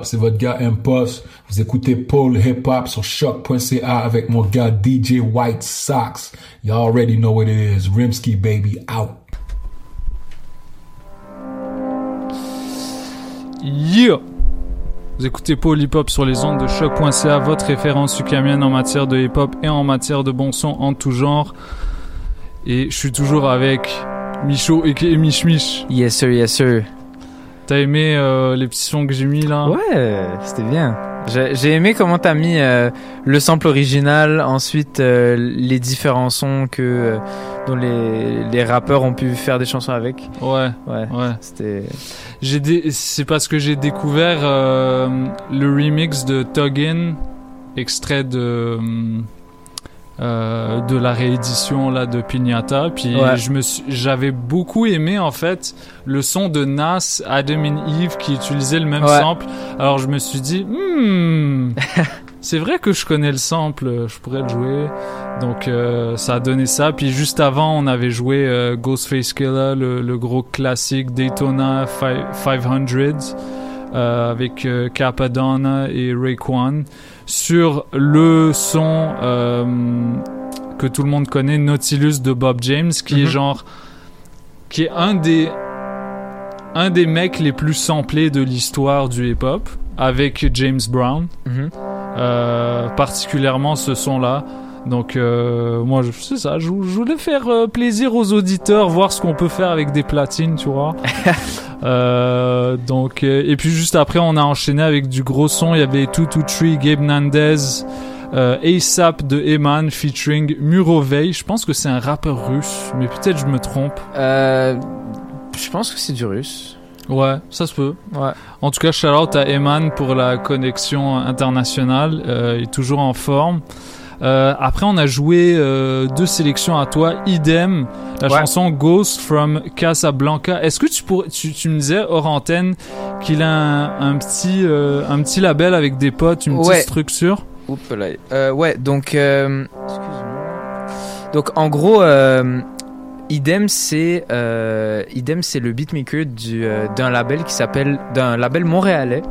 Speaker 31: C'est votre gars Impost. Vous écoutez Paul Hip Hop sur choc.ca avec mon gars DJ White Sox. You already know what it is. Rimsky baby out.
Speaker 10: Yeah! Vous écoutez Paul Hip Hop sur les ondes de choc.ca, votre référence ukamienne en matière de hip hop et en matière de bon son en tout genre. Et je suis toujours avec Micho et Mich Mich.
Speaker 11: Yes sir, yes sir.
Speaker 10: T'as aimé euh, les petits sons que j'ai mis là?
Speaker 11: Ouais, c'était bien. J'ai aimé comment t'as mis euh, le sample original, ensuite euh, les différents sons que dont les, les rappeurs ont pu faire des chansons avec.
Speaker 10: Ouais,
Speaker 11: ouais,
Speaker 10: ouais.
Speaker 11: C'était.
Speaker 10: J'ai dé- c'est parce que j'ai découvert le remix de Tuggin, extrait de euh, de la réédition là de Pignata. Puis
Speaker 11: Ouais.
Speaker 10: je me j'avais beaucoup aimé en fait le son de Nas, Adam and Eve qui utilisait le même
Speaker 11: Ouais.
Speaker 10: sample. Alors je me suis dit, hmm, c'est vrai que je connais le sample, je pourrais le jouer. Donc euh, ça a donné ça. Puis juste avant, on avait joué euh, Ghostface Killer, le, le gros classique Daytona fi- 500 euh, avec Capadonna et Raekwon sur le son euh, que tout le monde connaît, Nautilus de Bob James, qui est
Speaker 11: Mhm.
Speaker 10: genre qui est un des un des mecs les plus samplés de l'histoire du hip-hop avec James Brown.
Speaker 11: Mhm.
Speaker 10: Euh, particulièrement ce son-là. Donc euh, moi, c'est ça, je, je voulais faire euh, plaisir aux auditeurs, voir ce qu'on peut faire avec des platines, tu vois. Euh, donc euh, et puis juste après, on a enchaîné avec du gros son. Il y avait Two Two Three, Gabe Nandez, euh, ASAP de Eman featuring Murovey. Je pense que c'est un rappeur russe, mais peut-être je me trompe.
Speaker 11: Euh, je pense que c'est du russe.
Speaker 10: Ouais, ça se peut.
Speaker 11: Ouais.
Speaker 10: En tout cas, shout out à Eman pour la connexion internationale. Euh, il est toujours en forme. Euh, après, on a joué euh, deux sélections à toi. Idem, la
Speaker 11: Ouais.
Speaker 10: chanson Ghost from Casablanca. Est-ce que tu, pourrais, tu, tu me disais hors antenne qu'il a un, un petit, euh, un petit label avec des potes, une
Speaker 11: Ouais.
Speaker 10: petite structure?
Speaker 11: Oups là. Ouais, donc. Donc en gros, Idem c'est euh, Idem c'est le beatmaker du, euh, d'un label qui s'appelle d'un label montréalais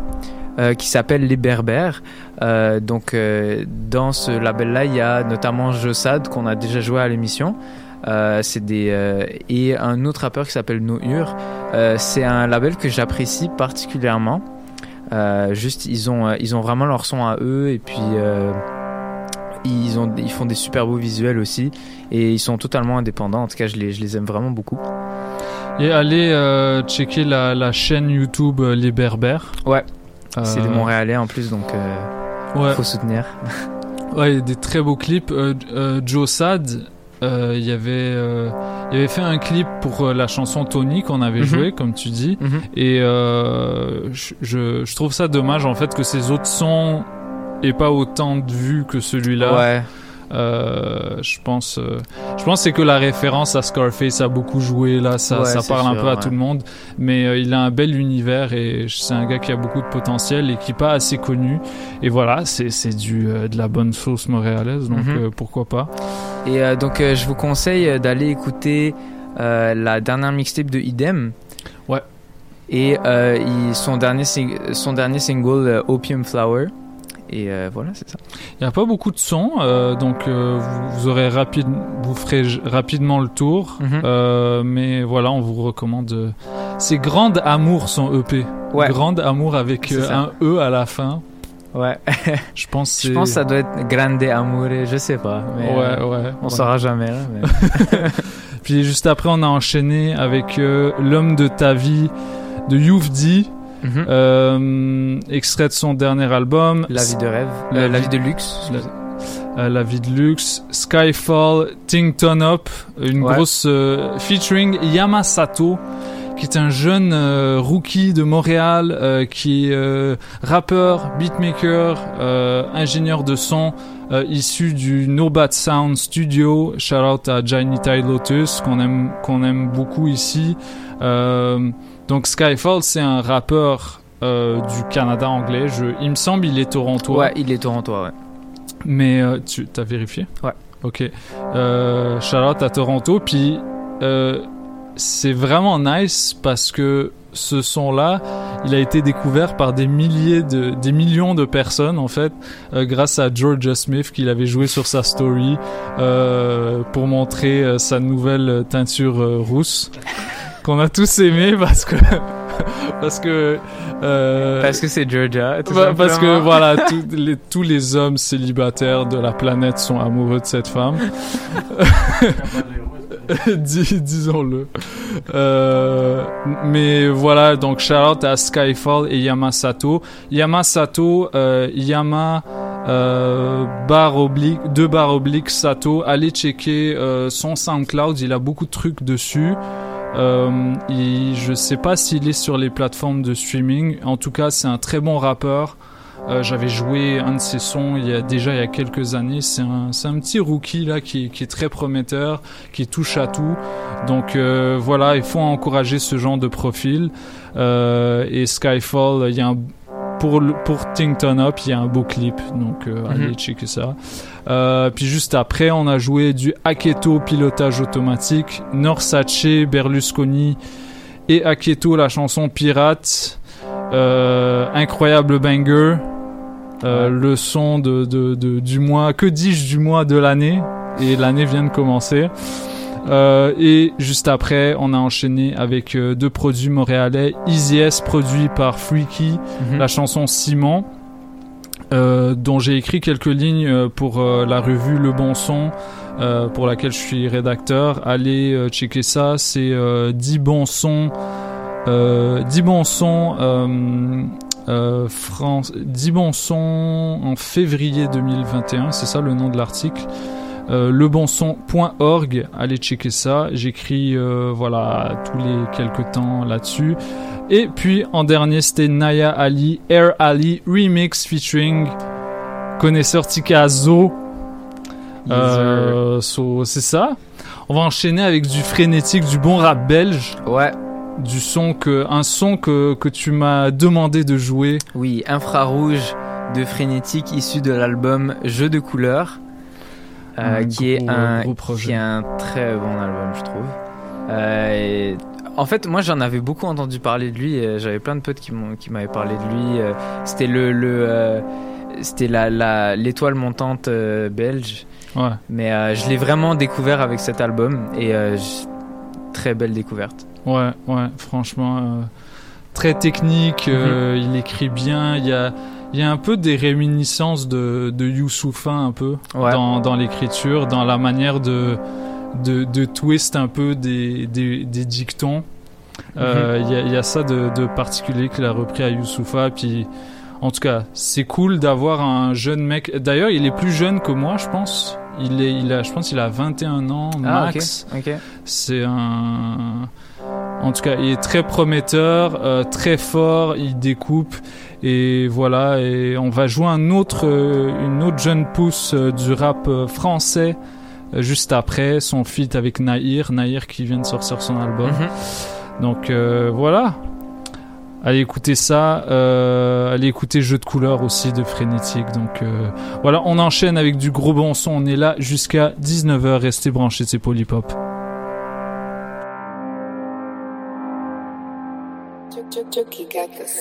Speaker 11: euh, qui s'appelle Les Berbères. Euh, donc euh, dans ce label-là, il y a notamment Jossad qu'on a déjà joué à l'émission. Euh, c'est des et un autre rappeur qui s'appelle Nohur. C'est un label que j'apprécie particulièrement. Juste ils ont ils ont vraiment leur son à eux et puis ils ont ils font des super beaux visuels aussi et ils sont totalement indépendants. En tout cas, je les je les aime vraiment beaucoup.
Speaker 10: Et allez checker la, la chaîne YouTube Les Berbères.
Speaker 11: Ouais. C'est des Montréalais en plus, donc euh,
Speaker 10: Ouais.
Speaker 11: faut soutenir.
Speaker 10: Ouais, il y a des très beaux clips. Euh, euh, Joe Sad, euh, il avait, il avait fait un clip pour la chanson Tony qu'on avait
Speaker 11: Mhm.
Speaker 10: joué, comme tu dis.
Speaker 11: Mhm.
Speaker 10: Et je, je, trouve ça dommage en fait que ces autres sons aient pas autant de vues que celui-là.
Speaker 11: Ouais.
Speaker 10: Je pense, je pense que c'est que la référence à Scarface a beaucoup joué là, ça,
Speaker 11: Ouais,
Speaker 10: ça
Speaker 11: c'est
Speaker 10: parle un peu à
Speaker 11: ouais.
Speaker 10: tout le monde. Mais euh, il a un bel univers et c'est un gars qui a beaucoup de potentiel et qui est pas assez connu. Et voilà, c'est c'est du euh, de la bonne sauce montréalaise, donc
Speaker 11: Mhm.
Speaker 10: euh, pourquoi pas.
Speaker 11: Et donc je vous conseille d'aller écouter la dernière mixtape de Idem.
Speaker 10: Ouais.
Speaker 11: Et il- son dernier sing- son dernier single Opium Flower. Et euh, voilà, c'est ça.
Speaker 10: Il n'y a pas beaucoup de sons, euh, donc euh, vous, vous aurez rapide, vous ferez rapidement le tour.
Speaker 11: Mhm.
Speaker 10: Mais voilà, on vous recommande. euh, C'est Grande Amour son EP.
Speaker 11: Ouais.
Speaker 10: Grande Amour avec un E à la fin.
Speaker 11: Ouais.
Speaker 10: Je pense.
Speaker 11: Je pense que ça doit être Grande Amore, je sais pas. Mais,
Speaker 10: Ouais, ouais,
Speaker 11: On
Speaker 10: ouais.
Speaker 11: saura jamais. Là, mais...
Speaker 10: Puis juste après, on a enchaîné avec L'homme de ta vie de
Speaker 11: Mhm.
Speaker 10: Euh, extrait de son dernier album.
Speaker 11: La vie de rêve.
Speaker 10: La,
Speaker 11: Euh, la
Speaker 10: vie
Speaker 11: vie de luxe.
Speaker 10: La, euh, la vie de luxe. Skyfall, Ting Ton Up. Une
Speaker 11: Ouais.
Speaker 10: grosse euh, featuring Yamasato qui est un jeune euh, rookie de Montréal qui est rappeur, beatmaker, ingénieur de son issu du No Bad Sound Studio. Shout out à Gianni Ty Lotus qu'on aime qu'on aime beaucoup ici. Euh, donc Skyfall c'est un rappeur euh, du Canada anglais. Je, il me semble il est torontois.
Speaker 11: Ouais, il est torontois, ouais.
Speaker 10: Mais euh, tu t'as vérifié?
Speaker 11: Ouais.
Speaker 10: Ok. Euh, out à Toronto. Puis euh, c'est vraiment nice parce que ce son-là, il a été découvert par des milliers de, des millions de personnes en fait, euh, grâce à Georgia Smith qu'il avait joué sur sa story euh, pour montrer euh, sa nouvelle teinture rousse qu'on a tous aimé parce que parce que euh,
Speaker 11: Parce que c'est Georgia. tout
Speaker 10: bah, parce que voilà, tous les, tous les hommes célibataires de la planète sont amoureux de cette femme. Dis- Disons-le. Euh, mais voilà, donc shout out à Skyfall et Yamasato. Yamasato, euh, Yama euh, barre oblique, deux barres obliques Sato. Allez checker euh, son SoundCloud, il a beaucoup de trucs dessus. Euh, il- je sais pas s'il est sur les plateformes de streaming. En tout cas, c'est un très bon rappeur. Euh, J'avais joué un de ses sons il y a déjà il y a quelques années. C'est un, un petit rookie là qui, qui est très prometteur, qui touche à tout. Donc euh, voilà, il faut encourager ce genre de profil. Euh, et Skyfall, il y a un pour pour Ting Turn Up, il y a un beau clip, donc euh, allez
Speaker 11: Mhm.
Speaker 10: checker ça. Euh, puis juste après, on a joué du Aketo pilotage automatique, Norsace, Berlusconi et Aketo la chanson Pirate. Euh, incroyable banger. Le son de, de, de- du mois, que dis-je du mois de l'année? Et l'année vient de commencer. Euh, et juste après, on a enchaîné avec euh, deux produits montréalais. Easy S, produit par Freaky,
Speaker 11: Mhm.
Speaker 10: la chanson Ciment, euh, dont j'ai écrit quelques lignes pour la revue Le Bon Son, pour laquelle je suis rédacteur. Allez checker ça, c'est euh, 10 bons sons. Euh, 10 bons sons. Euh, France, 10 bons sons en février 2021, c'est ça le nom de l'article. Euh, lebonson.org, allez checker ça. J'écris euh, voilà tous les quelques temps là-dessus. Et puis en dernier, c'était Naya Ali, Air Ali Remix featuring connaisseur Tikazo. Euh, so, c'est ça. On va enchaîner avec du frénétique, du bon rap belge.
Speaker 11: Ouais.
Speaker 10: Du son que, un son que, que tu m'as demandé de jouer.
Speaker 11: Oui, infrarouge de frénétique issu de l'album Jeux de couleurs,
Speaker 10: Un
Speaker 11: qui est un
Speaker 10: gros projet.
Speaker 11: qui est un très bon album, je trouve. Euh, et en fait, moi, j'en avais beaucoup entendu parler de lui. J'avais plein de potes qui m'ont qui m'avaient parlé de lui. Euh, C'était le le euh, c'était la l'étoile montante euh, belge.
Speaker 10: Ouais.
Speaker 11: Mais euh, je l'ai vraiment découvert avec cet album et euh, très belle découverte.
Speaker 10: Ouais, ouais, franchement, euh, très technique, euh, il écrit bien, il y a, il y a un peu des réminiscences de, de un peu
Speaker 11: Ouais.
Speaker 10: dans, dans l'écriture, dans la manière de, de, de twist un peu des, des, des dictons. Euh, Il y, a, il y a ça de, de particulier qu'il a repris à Youssoupha, puis en tout cas, c'est cool d'avoir un jeune mec. D'ailleurs, il est plus jeune que moi, je pense. Il est, il a, je pense, qu'il a 21 ans
Speaker 11: Ah,
Speaker 10: max.
Speaker 11: ok.
Speaker 10: C'est un. En tout cas, il est très prometteur, euh, très fort, il découpe et voilà. Et on va jouer un autre, euh, une autre jeune pousse euh, du rap euh, français juste après son feat avec Nahir, Nahir qui vient de sortir son album. Donc euh, voilà. Allez écouter ça, euh, allez écouter Jeu de couleurs aussi de Frénétique. Donc euh, voilà, on enchaîne avec du gros bon son. On est là jusqu'à 19h. Restez branchés, c'est Polypop.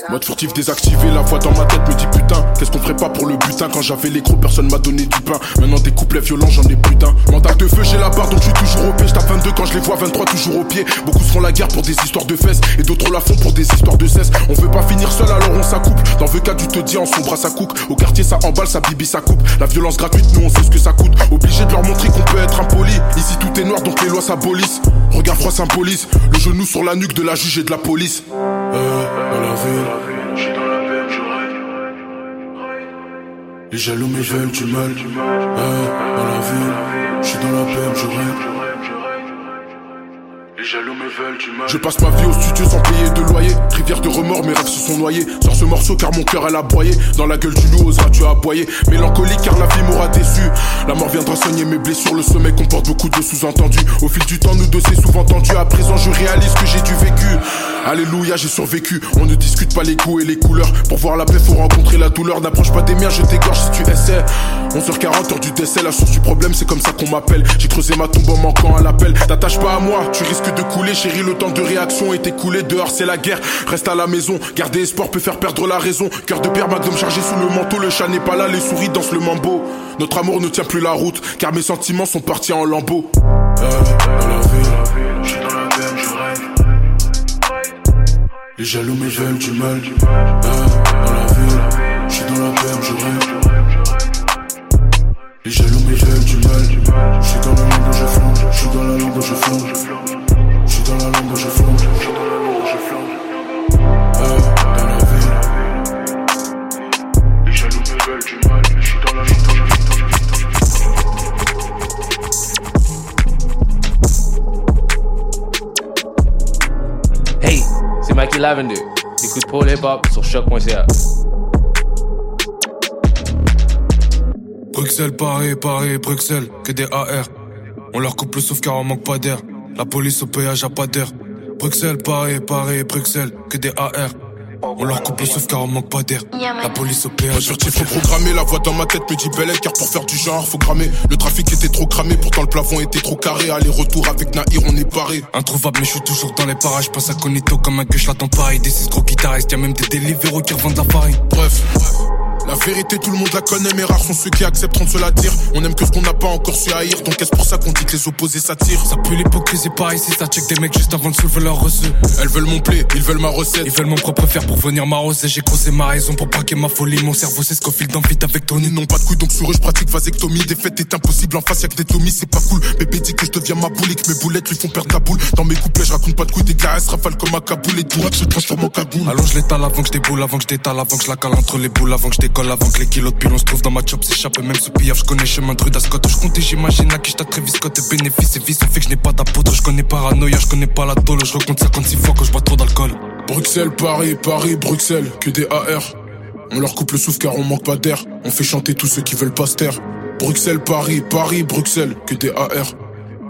Speaker 32: Mode furtif désactivé, la voix dans ma tête me dit putain Qu'est-ce qu'on ferait pas pour le butin? Quand j'avais les crocs, personne m'a donné du pain. Maintenant des couplets violents, j'en ai plus d'un. Mental de feu, j'ai la barre donc je suis toujours au pied. Je tape 22 quand je les vois, 23 toujours au pied. Beaucoup se font la guerre pour des histoires de fesses. Et d'autres la font pour des histoires de cesse. On veut pas finir seul alors on s'accouple Dans le cas du te dis en son bras ça coupe. Au quartier ça emballe, ça bibi ça coupe. La violence gratuite, nous on sait ce que ça coûte. Obligé de leur montrer qu'on peut être impoli. Ici tout est noir donc les lois s'abolissent. Regard froid symbolise. Le genou sur la nuque de la juge et de la police. Euh, dans la ville Les jaloux me veulent du mal. Euh, dans la ville, je suis dans la peine, je rêve. Les jaloux me veulent du mal. Je passe ma vie au studio sans payer de loyer. Rivière de remords, mes rêves se sont noyés. Sors ce morceau car mon cœur elle a broyé. Dans la gueule du loup, oseras-tu aboyer? Mélancolique car la vie m'aura déçu. La mort viendra soigner mes blessures. Le sommet comporte beaucoup de sous-entendus. Au fil du temps, nous deux c'est souvent tendu. À présent, je réalise que j'ai du vécu. Alléluia, j'ai survécu. On ne discute pas les goûts et les couleurs. Pour voir la paix, faut rencontrer la douleur. N'approche pas des miens, je t'égorge si tu essaies. 11h40, heure du décès. La source du problème, c'est comme ça qu'on m'appelle. J'ai creusé ma tombe en manquant à l'appel. T'attaches pas à moi, tu risques de couler. chérie, le temps de réaction est écoulé. Dehors, c'est la guerre. Reste à la maison. Garder espoir peut faire perdre la raison. Cœur de père, magnum chargé sous le manteau. Le chat n'est pas là, les souris dansent le mambo. Notre amour ne tient plus la route, car mes sentiments sont partis en lambeaux. Je suis dans la peine, je rêve. Les jaloux me veulent du mal. Euh, dans la ville, je suis dans la peine, je rêve. Les jaloux me veulent du mal. Je suis dans la langue je flanche, je suis dans la langue je flanche.
Speaker 33: Lavender. Écoute sur.
Speaker 34: Bruxelles, Paris, Paris, Bruxelles, que des AR. On leur coupe le souffle car on manque pas d'air. La police au péage a pas d'air. Bruxelles, Paris, Paris, Bruxelles, que des AR. On leur coupe le souffle car on manque pas d'air. La police au péage pas
Speaker 32: faut programmer, la voix dans ma tête me dit belle car pour faire du genre, faut cramer. Le trafic était trop cramé, pourtant le plafond était trop carré. Aller-retour avec Nahir, on est paré.
Speaker 34: Introuvable, mais je suis toujours dans les parages. Passe à Conito comme un gueule, je l'attends pareil. Des six gros guitaristes, y'a même des deliveraux qui revendent la farine.
Speaker 32: Bref. La vérité, tout le monde la connaît, mais rares sont ceux qui accepteront de se la dire. On aime que ce qu'on n'a pas encore su haïr, donc est-ce pour ça qu'on dit que les opposés s'attirent?
Speaker 34: Ça pue l'hypocrisie par ici, ça check des mecs juste avant de soulever leur reçu.
Speaker 32: Elles veulent mon play, ils veulent ma recette.
Speaker 34: Ils veulent mon propre fer pour venir m'arroser. J'ai croisé ma raison pour braquer ma folie. Mon cerveau, c'est ce qu'on file d'envite avec Tony.
Speaker 32: Ils n'ont pas de couilles, donc sur eux, je pratique vasectomie. Défaite est impossible, en face y'a que des tomies, c'est pas cool. Bébé dit que je deviens ma boule et que mes boulettes lui font perdre la boule. Dans mes couplets, je raconte pas de couilles, des gars, rafale comme Kaboul et tout. se transforme en cagoule.
Speaker 34: Allons, je l'étale avant que je déboule, avant que je détale, avant que je la cale entre les boules, avant que je avant que les kilos de pilon se trouvent dans ma chop, s'échappe, même sous pillave, je connais chemin de rue d'Ascot. Je comptais, j'imagine, à qui je Travis Scott, et bénéfices et vices, on fait que je pas d'apôtre, je connais paranoïa, je connais pas la tôle, je recompte 56 fois quand je bois trop d'alcool.
Speaker 32: Bruxelles, Paris, Paris, Bruxelles, que des AR. On leur coupe le souffle car on manque pas d'air. On fait chanter tous ceux qui veulent pas se taire. Bruxelles, Paris, Paris, Bruxelles, que des AR.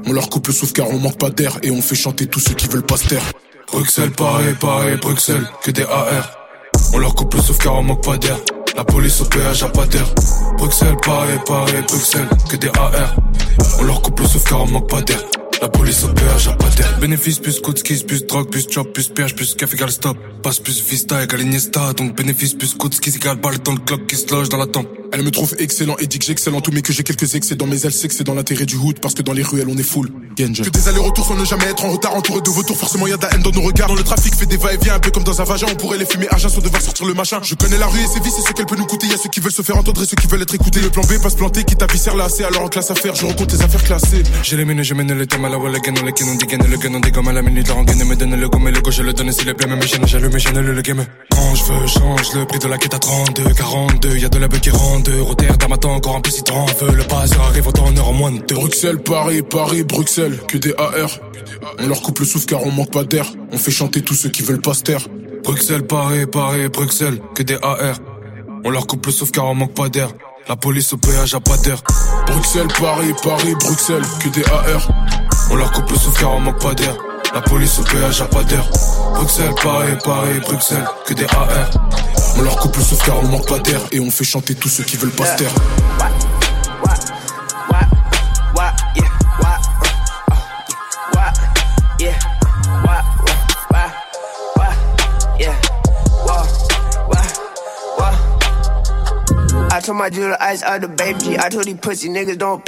Speaker 32: On leur coupe le souffle car on manque pas d'air et on fait chanter tous ceux qui veulent pas se taire.
Speaker 34: Bruxelles, Paris, Paris, Bruxelles, que des AR. On leur coupe le souffle car on manque pas d'air. La police au péage a pas. Bruxelles, Paris, Paris, Bruxelles, que des AR. On leur coupe le car on manque pas d'air. La police pas d'air. Bénéfice plus coup de skis, plus drogue, plus chop, plus péage, plus café égal stop. Passe plus vista égale Iniesta. Donc bénéfice plus coup de skis égale balle dans le clock qui se loge dans la tempe.
Speaker 32: Elle me trouve excellent et dit que j'excelle en tout, mais que j'ai quelques excès mais elle sait que c'est dans l'intérêt du hood parce que dans les ruelles on est full. Genja. Que des allers-retours sans ne jamais être en retard, entouré de vautours, forcément y a de la haine dans nos regards. Dans le trafic fait des va-et-vient un peu comme dans un vagin, on pourrait les fumer argent sans devoir sortir le machin. Je connais la rue et ses vices et ce qu'elle peut nous coûter. Y a ceux qui veulent se faire entendre et ceux qui veulent être écoutés. Le plan B pas se planter, qui t'avissère là, c'est alors en classe à faire. Je rencontre les affaires classées.
Speaker 34: J'ai les je mène le thème à la wall, again, on les ken, on dégaine le gun, on dégomme à la minute, la rengaine, me donne le gomme et le go, je le donne s'il est plein, mais j'aime, j'allume, j'allume le game. Quand je veux, change le prix de la quête à 32, 42, y a de la bug qui rend deux, Rotterdam attend encore un peu si t'en veux, le passeur arrive temps en heure en moins de deux.
Speaker 32: Bruxelles, Paris, Paris, Bruxelles, que des AR. On leur coupe le souffle car on manque pas d'air. On fait chanter tous ceux qui veulent pas se taire.
Speaker 34: Bruxelles, Paris, Paris, Bruxelles, que des AR. On leur coupe le souffle car on manque pas d'air. La police au péage a pas d'air.
Speaker 32: Bruxelles, Paris, Paris, Bruxelles, que des AR.
Speaker 34: On leur coupe le souffle on manque pas d'air. La police au péage a pas d'air. Bruxelles, Paris, Paris, Bruxelles, que des AR.
Speaker 32: On leur coupe le souffle on manque pas d'air. Et on fait chanter tous ceux qui veulent pas se taire.
Speaker 35: Told my jeweler ice out the baby. I told these pussy niggas don't.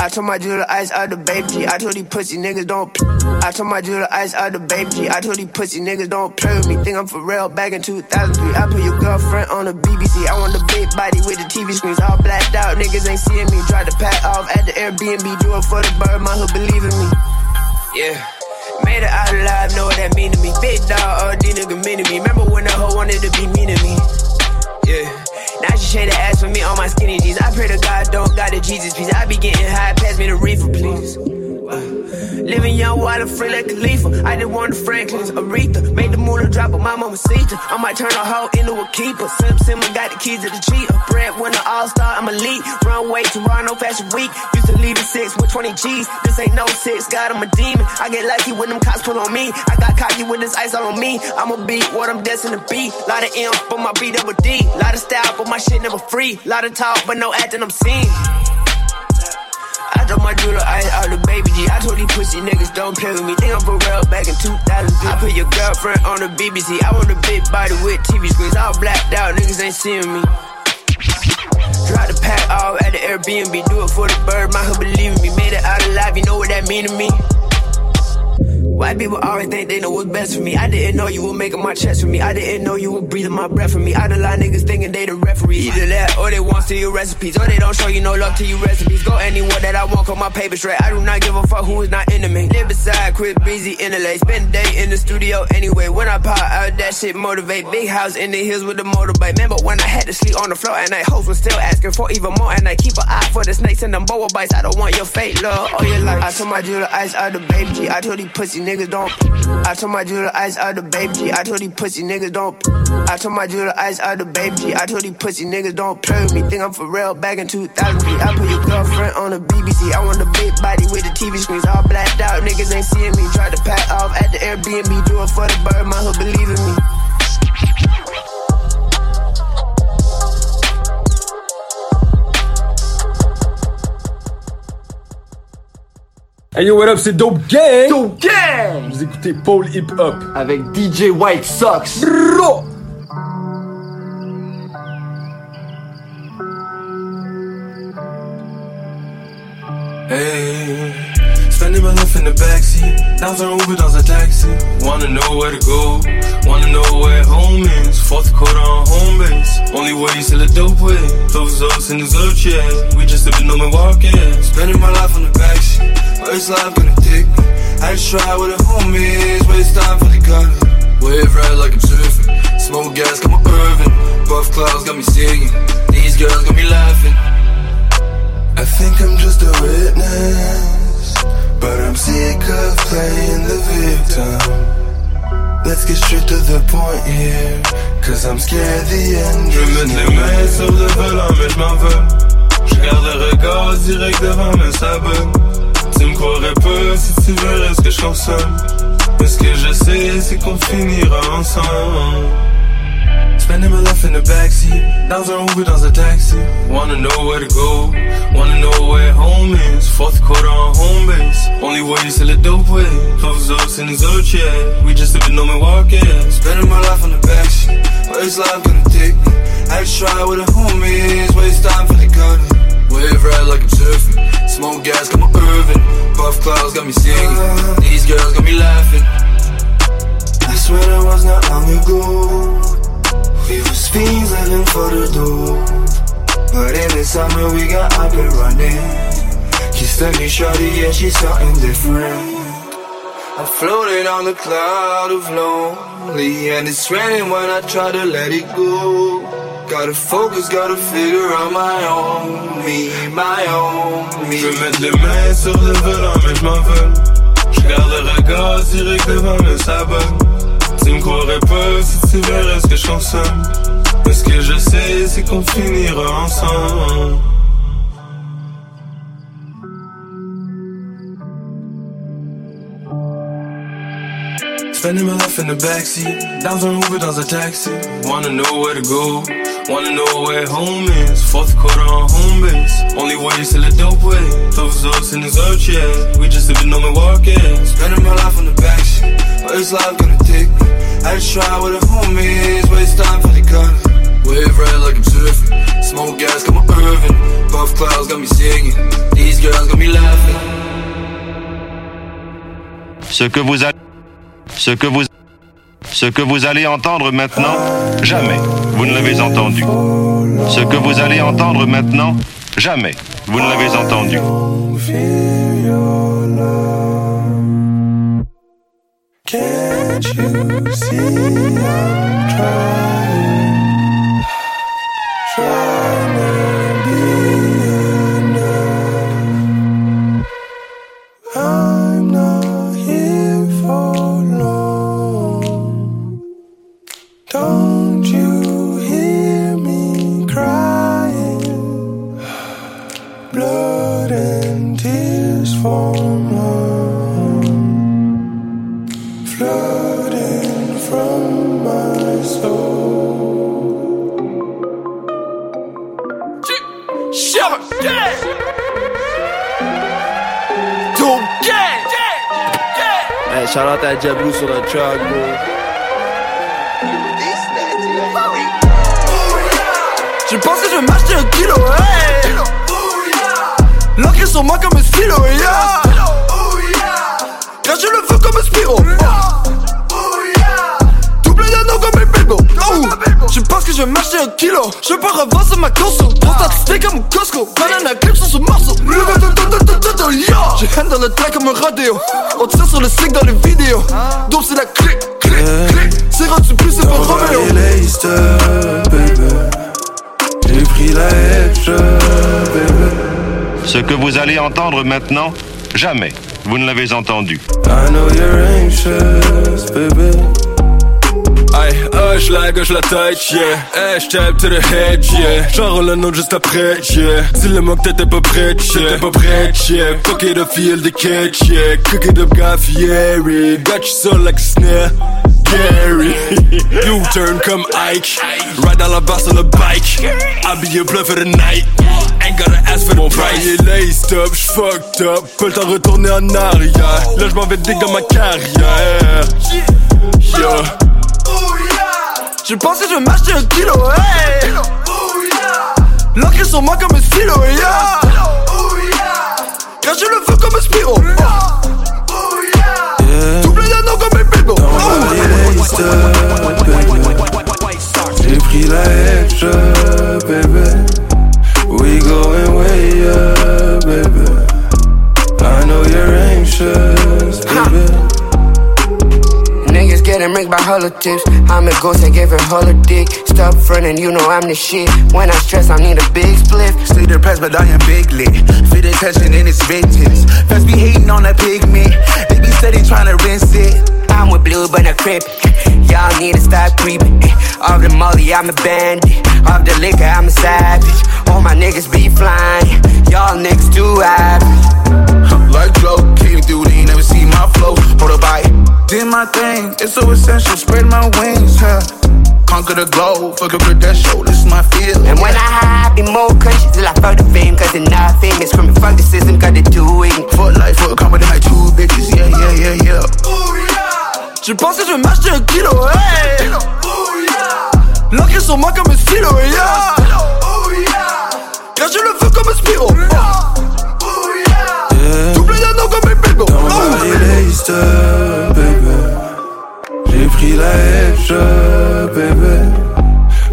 Speaker 35: I told my jeweler ice out the baby G. I told these pussy niggas don't. P- I told my jeweler ice out the baby. I told these pussy niggas don't play with me. Think I'm for real. Back in 2003, I put your girlfriend on the BBC. I want the big body with the TV screens all blacked out. Niggas ain't seeing me. Try to pack off at the Airbnb. Do it for the bird. My hood believe in me. Yeah. Made it out alive, know what that mean to me. Big dog, all these niggas mean to me. Remember when the hoe wanted to be mean to me? Yeah. Now she shade the ass for me on my skinny jeans. I pray to God, don't got the Jesus peace. I be getting high, pass me the reefer, please. Living young, wild free like Khalifa. I just want the Franklin's Aretha. Made the moolah drop on my mama Sita. I might turn a hoe into a keeper. Sim Simmer got the keys to the cheater. Bread winner, all star, I'm elite. Runway Toronto Fashion Week. Used to leave the six with 20 G's. This ain't no six, God, I'm a demon. I get lucky when them cops pull on me. I got cocky with this ice all on me. I'ma be what I'm destined to be. Lot of M for my B double D. Lot of style, but my shit never free. Lot of talk, but no acting, I'm seen. I drop my jeweler ice out the baby G. I told these pussy niggas don't play with me. Think I'm for real back in 2003. I put your girlfriend on the BBC. I want a big body with TV screens. All blacked out, niggas ain't seeing me. Drop the pack off at the Airbnb. Do it for the bird, my hood believe me. Made it out alive, you know what that mean to me. White people always think they know what's best for me. I didn't know you were making my chest for me. I didn't know you were breathing my breath for me. I done lie niggas thinking they the referee. Either that or they want to your recipes. Or they don't show you no love to your recipes. Go anywhere that I want, call my paper straight. I do not give a fuck who is not into me. Live beside, quit busy in the lake. Spend a day in the studio anyway. When I pop out, that shit motivate. Big house in the hills with the motorbike. Remember when I had to sleep on the floor at night? Hoes was still asking for even more and I keep an eye for the snakes and them boa bites. I don't want your fate, love, or your life. I told my jeweler ice out the baby G. I told these pussy niggas don't. I told my jeweler ice out the baby. I told these pussy niggas don't. I told my jeweler ice out the baby. I told these pussy niggas don't play with me. Think I'm for real back in 2003. I put your girlfriend on the BBC. I want a big body with the TV screens all blacked out. Niggas ain't seeing me. Try to pack off at the Airbnb. Do it for the bird. My hood believe in me.
Speaker 36: Hey yo, what up, c'est Dope Gang! Dope Gang! Vous écoutez Paul Hip Hop. Avec DJ White Sox. Bro!
Speaker 37: Hey, spending my life in the backseat. Un Uber, dans un taxi. Wanna know where to go. Wanna know where home is. Fourth quarter on home base. Only way is a dope way. Those us in the yeah. We just living on Milwaukee. Spending my life on the backseat. First life gonna take me. I just try with the homies. Waste time for the gun. Wave ride like I'm surfing. Smoke gas, got my Irvin. Buff clouds got me singing. These girls got me laughing. I think I'm just a witness, but I'm sick of playing the victim. Let's get straight to the point here, cause I'm scared the end
Speaker 38: Je vais mettre les mains sur le volant, mais je m'en veux. Je garde le regard direct devant, ça bonne. Tu me croirais peu si tu verrais ce que je consomme. Mais ce que je sais, c'est qu'on finira ensemble.
Speaker 37: Spending my life in the backseat, un Uber, dans un taxi. Wanna know where to go, wanna know where home is. Fourth quarter on home base. Only way is still a dope way. Close us in the yeah. We just living on Milwaukee. Spending my life on the backseat, where's life gonna take me? I just try with the homies, waste time for the gun. Wave ride like I'm surfing. Smoke gas, got my Irvin. Buff clouds got me singing. These girls got me laughing. I swear that was not long ago. We was fiends living for the dough. But in the summer we got up and running. A new shorty, yeah, she's something different. I'm floating on the cloud of lonely, and it's raining when I try to let it go. Gotta focus, gotta figure out my own me, my own me.
Speaker 38: Je vais mettre les mains sur le volant, mais je m'en veux. Je garde le regard direct devant, ça bonne. Tu me croirais pas si tu verrais ce que je que je sais, c'est qu'on finira ensemble.
Speaker 37: Spending my life in the backseat, dans un Uber, dans un taxi. Wanna know where to go, wanna know where home is. Fourth quarter on home base. Only way is still a dope way. Those us in the zone, yeah. We just living on Milwaukee. Spending my life on the backseat, where's life gonna take me? I just try with the homies, waste time for the gun. Wave ride like I'm surfing. Smoke gas, got my Irvin. Buff clouds got me singing. These girls got me laughing.
Speaker 39: Ce que vous allez, ce que vous, ce que vous allez entendre maintenant, jamais vous ne l'avez entendu. Ce que vous allez entendre maintenant, jamais vous ne l'avez entendu.
Speaker 37: Can't you see I'm trying? Trying
Speaker 40: shout out à Diablo sur la track.
Speaker 36: Je pense que je vais m'acheter un kilo, hey? L'encre sur moi comme un stylo, yeah. Quand je le veux comme un Spiro Je pense que je vais m'acheter un kilo. Je peux revoir sur ma conso Prostate comme un Costco. Banana clip sur ce morceau. Je haine dans le track comme un rodeo On tire sur le stick dans les vidéos. Donc c'est la clic, clic, clic C'est rendu plus c'est pas Romeo
Speaker 34: J'ai pris la baby.
Speaker 39: Ce que vous allez entendre maintenant, jamais. Vous ne l'avez entendu.
Speaker 34: I know you're anxious, baby.
Speaker 37: Aïe, hush la gauche la tête, yeah Hey, j'tape to the head, yeah J'enroule le nom juste après, yeah Dis-le-moi que pas prête, yeah T'étais pas prête, yeah Fuck it up, feel the catch, yeah Cook it up, got fiery Got you so like a snare Gary U-turn comme Ike. Ride dans la barre sur le bike your blood for the night. Ain't gotta ask for the price. Mon up, j'fucked up. Pas le temps de retourner en arrière. Là j'm'en vais dig ma carrière. Yeah
Speaker 36: Je pense que je vais m'acheter un kilo, hey L'encre sur moi comme un stylo, yeah Quand je le veux comme un Spiro Double d'anneau comme un bilbo.
Speaker 34: J'ai pris la extra, baby. We going way up, baby. I know you're anxious,
Speaker 35: getting rigged by tips. I'm a ghost and gave her dick. Stop running, you know I'm the shit. When I stress, I need a big split.
Speaker 41: Stay depressed, but I am big lit. Fit attention in its vintage. Fast be hating on that pigment. They be steady trying to rinse it.
Speaker 35: I'm with blue, but not crip. Y'all need to stop creeping. Off the molly, I'm a bandit. Off the liquor, I'm a savage. All my niggas be flying. Y'all niggas too average.
Speaker 41: Like Joe, came through, they ain't never see my flow. Bite. Did my thing, it's so essential. Spread my wings, huh? Conquer the globe, fuck up with that show, this is my field.
Speaker 35: And when I high, I be more conscious till I fuck the fame, cause it's not famous. Screaming, fuck the system, got to do it.
Speaker 41: Fuck life, fuck comedy, my two bitches, yeah, yeah, yeah, yeah. Ooh, yeah.
Speaker 36: Je pense que je vais m'acheter un kilo, hey L'encre sur moi comme un stylo, yeah Ooh, yeah. Quand je le veux comme un Spiro Double d'anneau comme bilbo
Speaker 34: baby. J'ai pris la extra, baby.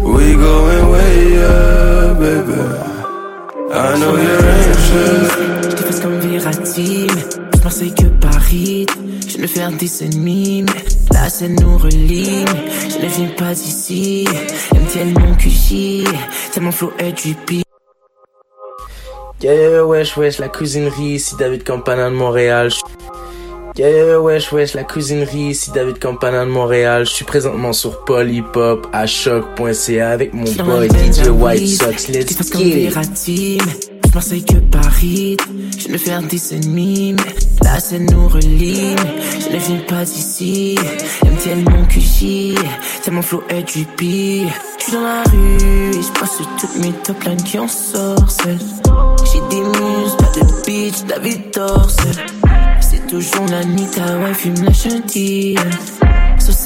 Speaker 34: We going way up, baby. I know you're anxious.
Speaker 42: J't'ai fait comme mais je pensais que Paris, je ne faire des ennemis, mais la scène nous relie, je ne viens pas d'ici. MTN mon QG, tellement flow est du pire.
Speaker 22: Yeah, wesh, wesh, la cuisinerie, ici David Campana de Montréal. Yeah, wesh, wesh, la cuisinerie, ici David Campana de Montréal. Je suis présentement sur Polypop à choc.ca avec mon boy DJ White Sox. Let's get it.
Speaker 42: Je pensais que Paris, je ne faire des ennemis, mais la scène nous relie, je ne viens pas d'ici. MTN mon QG, tellement flow est du pire. Je suis dans la rue et je passe toutes mes top lines qui en sorcellent. Des muses, pas de bitch, David Dorsey. C'est toujours la nuit, ta wife fume la chantilly.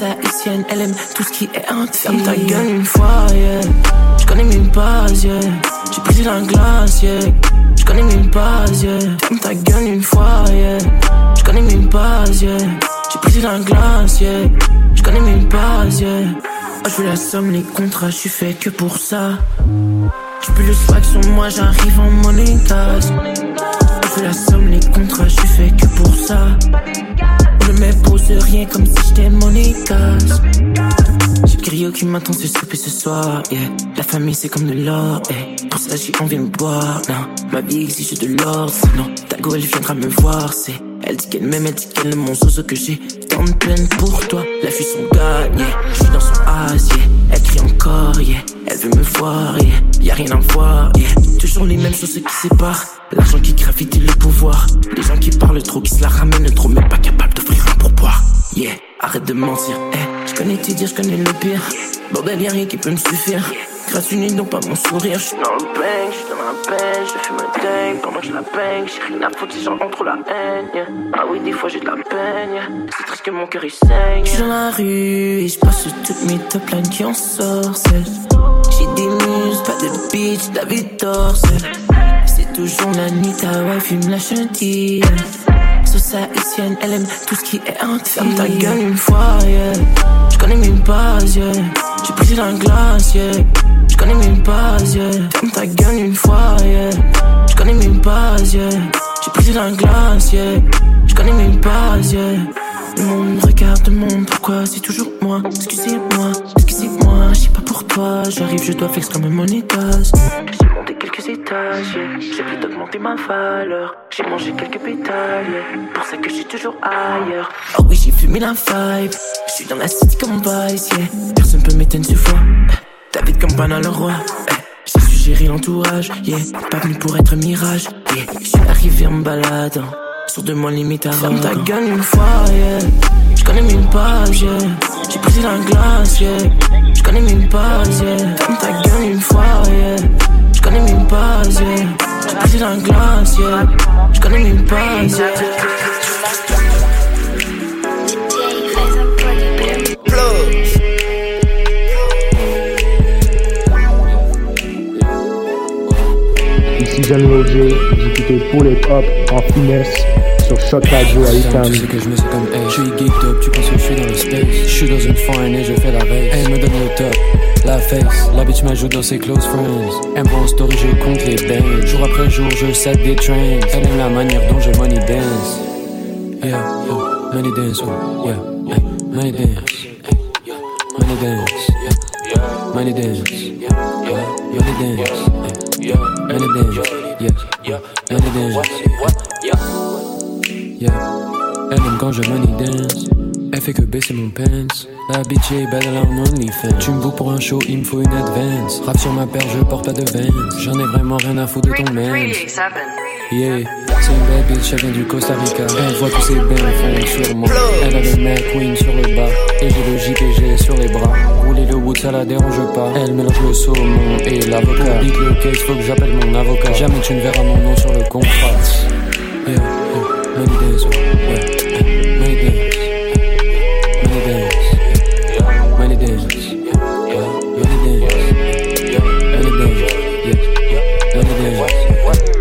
Speaker 42: Haïtienne, elle aime tout ce qui est entier. Ferme ta gueule une fois, yeah. Je connais même pas, yeah. J'ai dans la glace, yeah. Je connais même pas, yeah. Ferme ta gueule une fois, yeah. Je connais même pas, yeah. J'ai dans la glace, yeah. Je connais même pas, yeah. Oh, je veux la somme, les contrats, je suis fait que pour ça. Peux le swag moi, j'arrive en money. Je veux la somme, les contrats, je fait que pour ça. Je me pose rien comme si j'étais monégas. J'ai Grio qui m'attend se souper ce soir, yeah. La famille c'est comme de l'or, yeah. Pour ça j'ai envie de me boire. Ma vie exige de l'ordre, sinon ta go elle viendra me voir, c'est. Elle dit qu'elle m'aime, elle dit qu'elle aime mon zozo que j'ai tant de peine pour toi. La fille son gars, yeah. Je suis dans son as, yeah. Elle veut me voir, yeah. Y a rien à voir, yeah. Toujours les mêmes choses qui séparent. L'argent qui gravite et le pouvoir. Les gens qui parlent trop, qui se la ramènent trop, mais pas capable d'offrir un pourboire. Yeah, arrête de mentir, eh. Je connais tes dires, je connais le pire. Bordel, y'a rien qui peut me suffire. grâce une donc pas mon sourire. J'suis dans le bang, j'suis dans la peine, je fais ma dingue pendant que je la bang. J'ai rien à foutre si j'en entre la haine. yeah. Ah oui, des fois j'ai de la peine. yeah. C'est triste que mon cœur il saigne. J'suis dans la rue et j'passe toutes mes top lines qui en sorcellent. J'ai des muses, pas de bitch, David Dorsey. C'est toujours la nuit, ta wife, il me lâche un deal. Sauce haïtienne, elle aime tout ce qui est entier. Ferme ta gueule une fois, yeah. J'connais même pas, yeah. J'ai dans la glace, yeah. J'connais même pas, yeah. Ferme ta gueule une fois, yeah. J'connais même pas, yeah. J'ai dans la glace, yeah. J'connais même pas, yeah. Le monde regarde le monde, pourquoi c'est toujours moi? Excusez-moi, excusez-moi, je sais pas pour toi J'arrive, je dois flex comme un monétas quelques étages, yeah. j'ai plus d'augmenter ma valeur J'ai mangé quelques pétales, yeah. pour ça que je suis toujours ailleurs Oh oui, j'ai fumé la vibe, je suis dans la city comme Vice, yeah. Personne peut m'éteindre ce fois, David comme Pana le roi eh. J'ai su gérer l'entourage, yeah. Pas venu pour être mirage, yeah. Je suis arrivé en me baladant sur de moi limite à Ferme ta gueule une fois, yeah. J'connais même pas, yeah. J'ai la glace, yeah. J'connais même pas, yeah. Ferme ta gueule une fois, yeah. J'connais même pas, yeah. Pris dans la glace, yeah. J'connais même pas, yeah.
Speaker 43: Ici John Roger, vous écoutez pour les pop en finesse sur Shot Radio à
Speaker 44: Tu sais que je me sens comme hey, je suis geeked up, tu penses que je suis dans le space. Je suis dans une foreign et je fais la race Elle me donne le top, la face. La bitch m'ajoute dans ses close friends. Elle me story, je compte les bands. Jour après jour, je set des trends. Elle aime la manière dont je money dance. Yeah, oh, money dance, oh, yeah, hey, money dance hey, Money dance, yeah, money dance yeah, money dance hey, Money dance, yeah, money dance. Yeah, elle aime quand je money dance. Elle fait que baisser mon pants. La bitch est belle, elle a un. Tu me pour un show, il me faut une advance. Rap sur ma paire, je porte pas de Vans. J'en ai vraiment rien à foutre de ton mens. Yeah, c'est une belle bitch, elle vient du Costa Rica. Elle voit tous ses bains sur moi. Elle a le McQueen sur le bas. Et j'ai le JPG sur les bras. Rouler le wood, ça la dérange pas. Elle mélange le saumon et l'avocat. Beat le case, faut que j'appelle mon avocat. Jamais tu ne verras mon nom sur le contrat. Yeah, yeah. Dance, oh, yeah, money dance, money dance, money dance, yeah, money dance, money dance, yeah, money dance,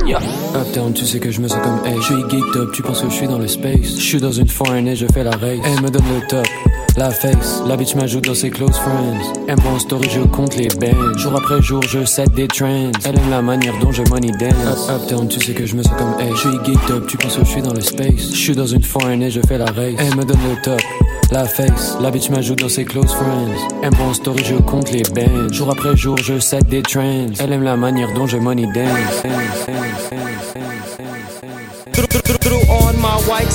Speaker 44: yeah. Uptown, tu sais que je me sens comme hey, je suis geeked up, tu penses que je suis dans le space, je suis dans une foreign et je fais la race, elle me donne le top. La face, la bitch m'ajoute dans ses close friends. Elle me prend en story, je compte les bands. Jour après jour, je set des trends. Elle aime la manière dont je money dance. Up, uptown, tu sais que je me sens comme hey, je suis geeked up, tu penses que je suis dans le space. Je suis dans une foreign et je fais la race. Elle me donne le top. La face, la bitch m'ajoute dans ses close friends. Elle me prend en story, je compte les bands. Jour après jour, je set des trends. Elle aime la manière dont je money dance.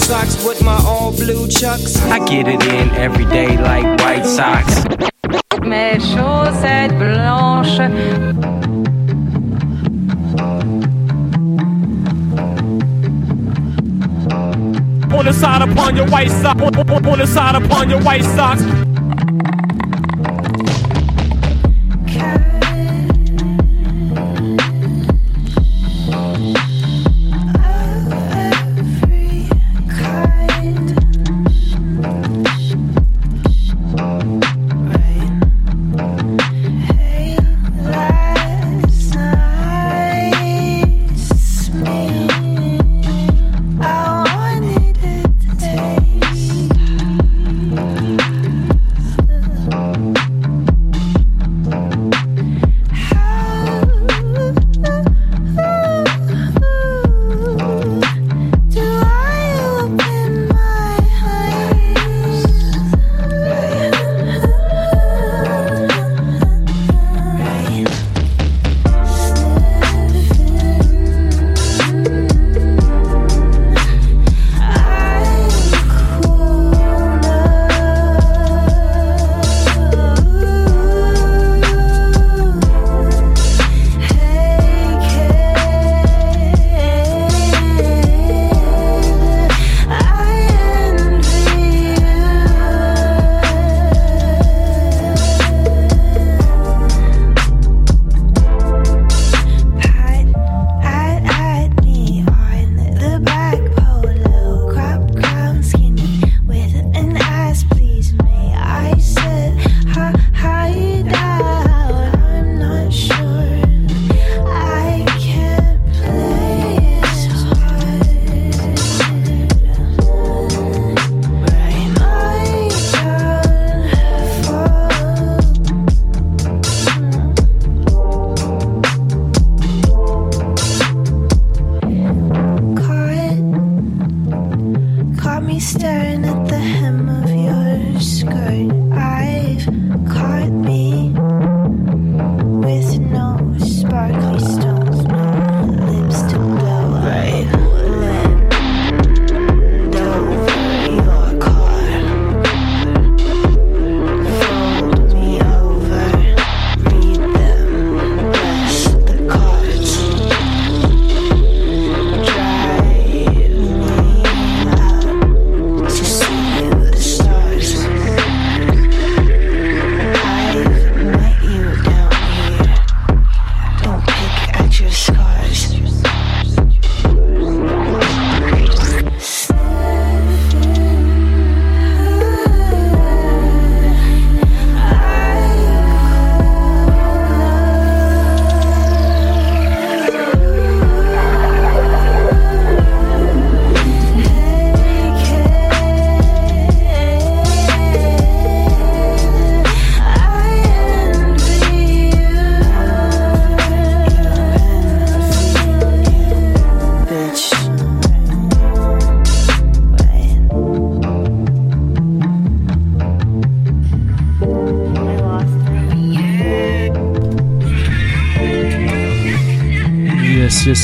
Speaker 13: Socks with my all blue chucks.
Speaker 45: I get it in every day like white socks.
Speaker 46: Mes chaussettes blanches.
Speaker 47: On the side upon your white socks. On, on, on the side upon your white socks.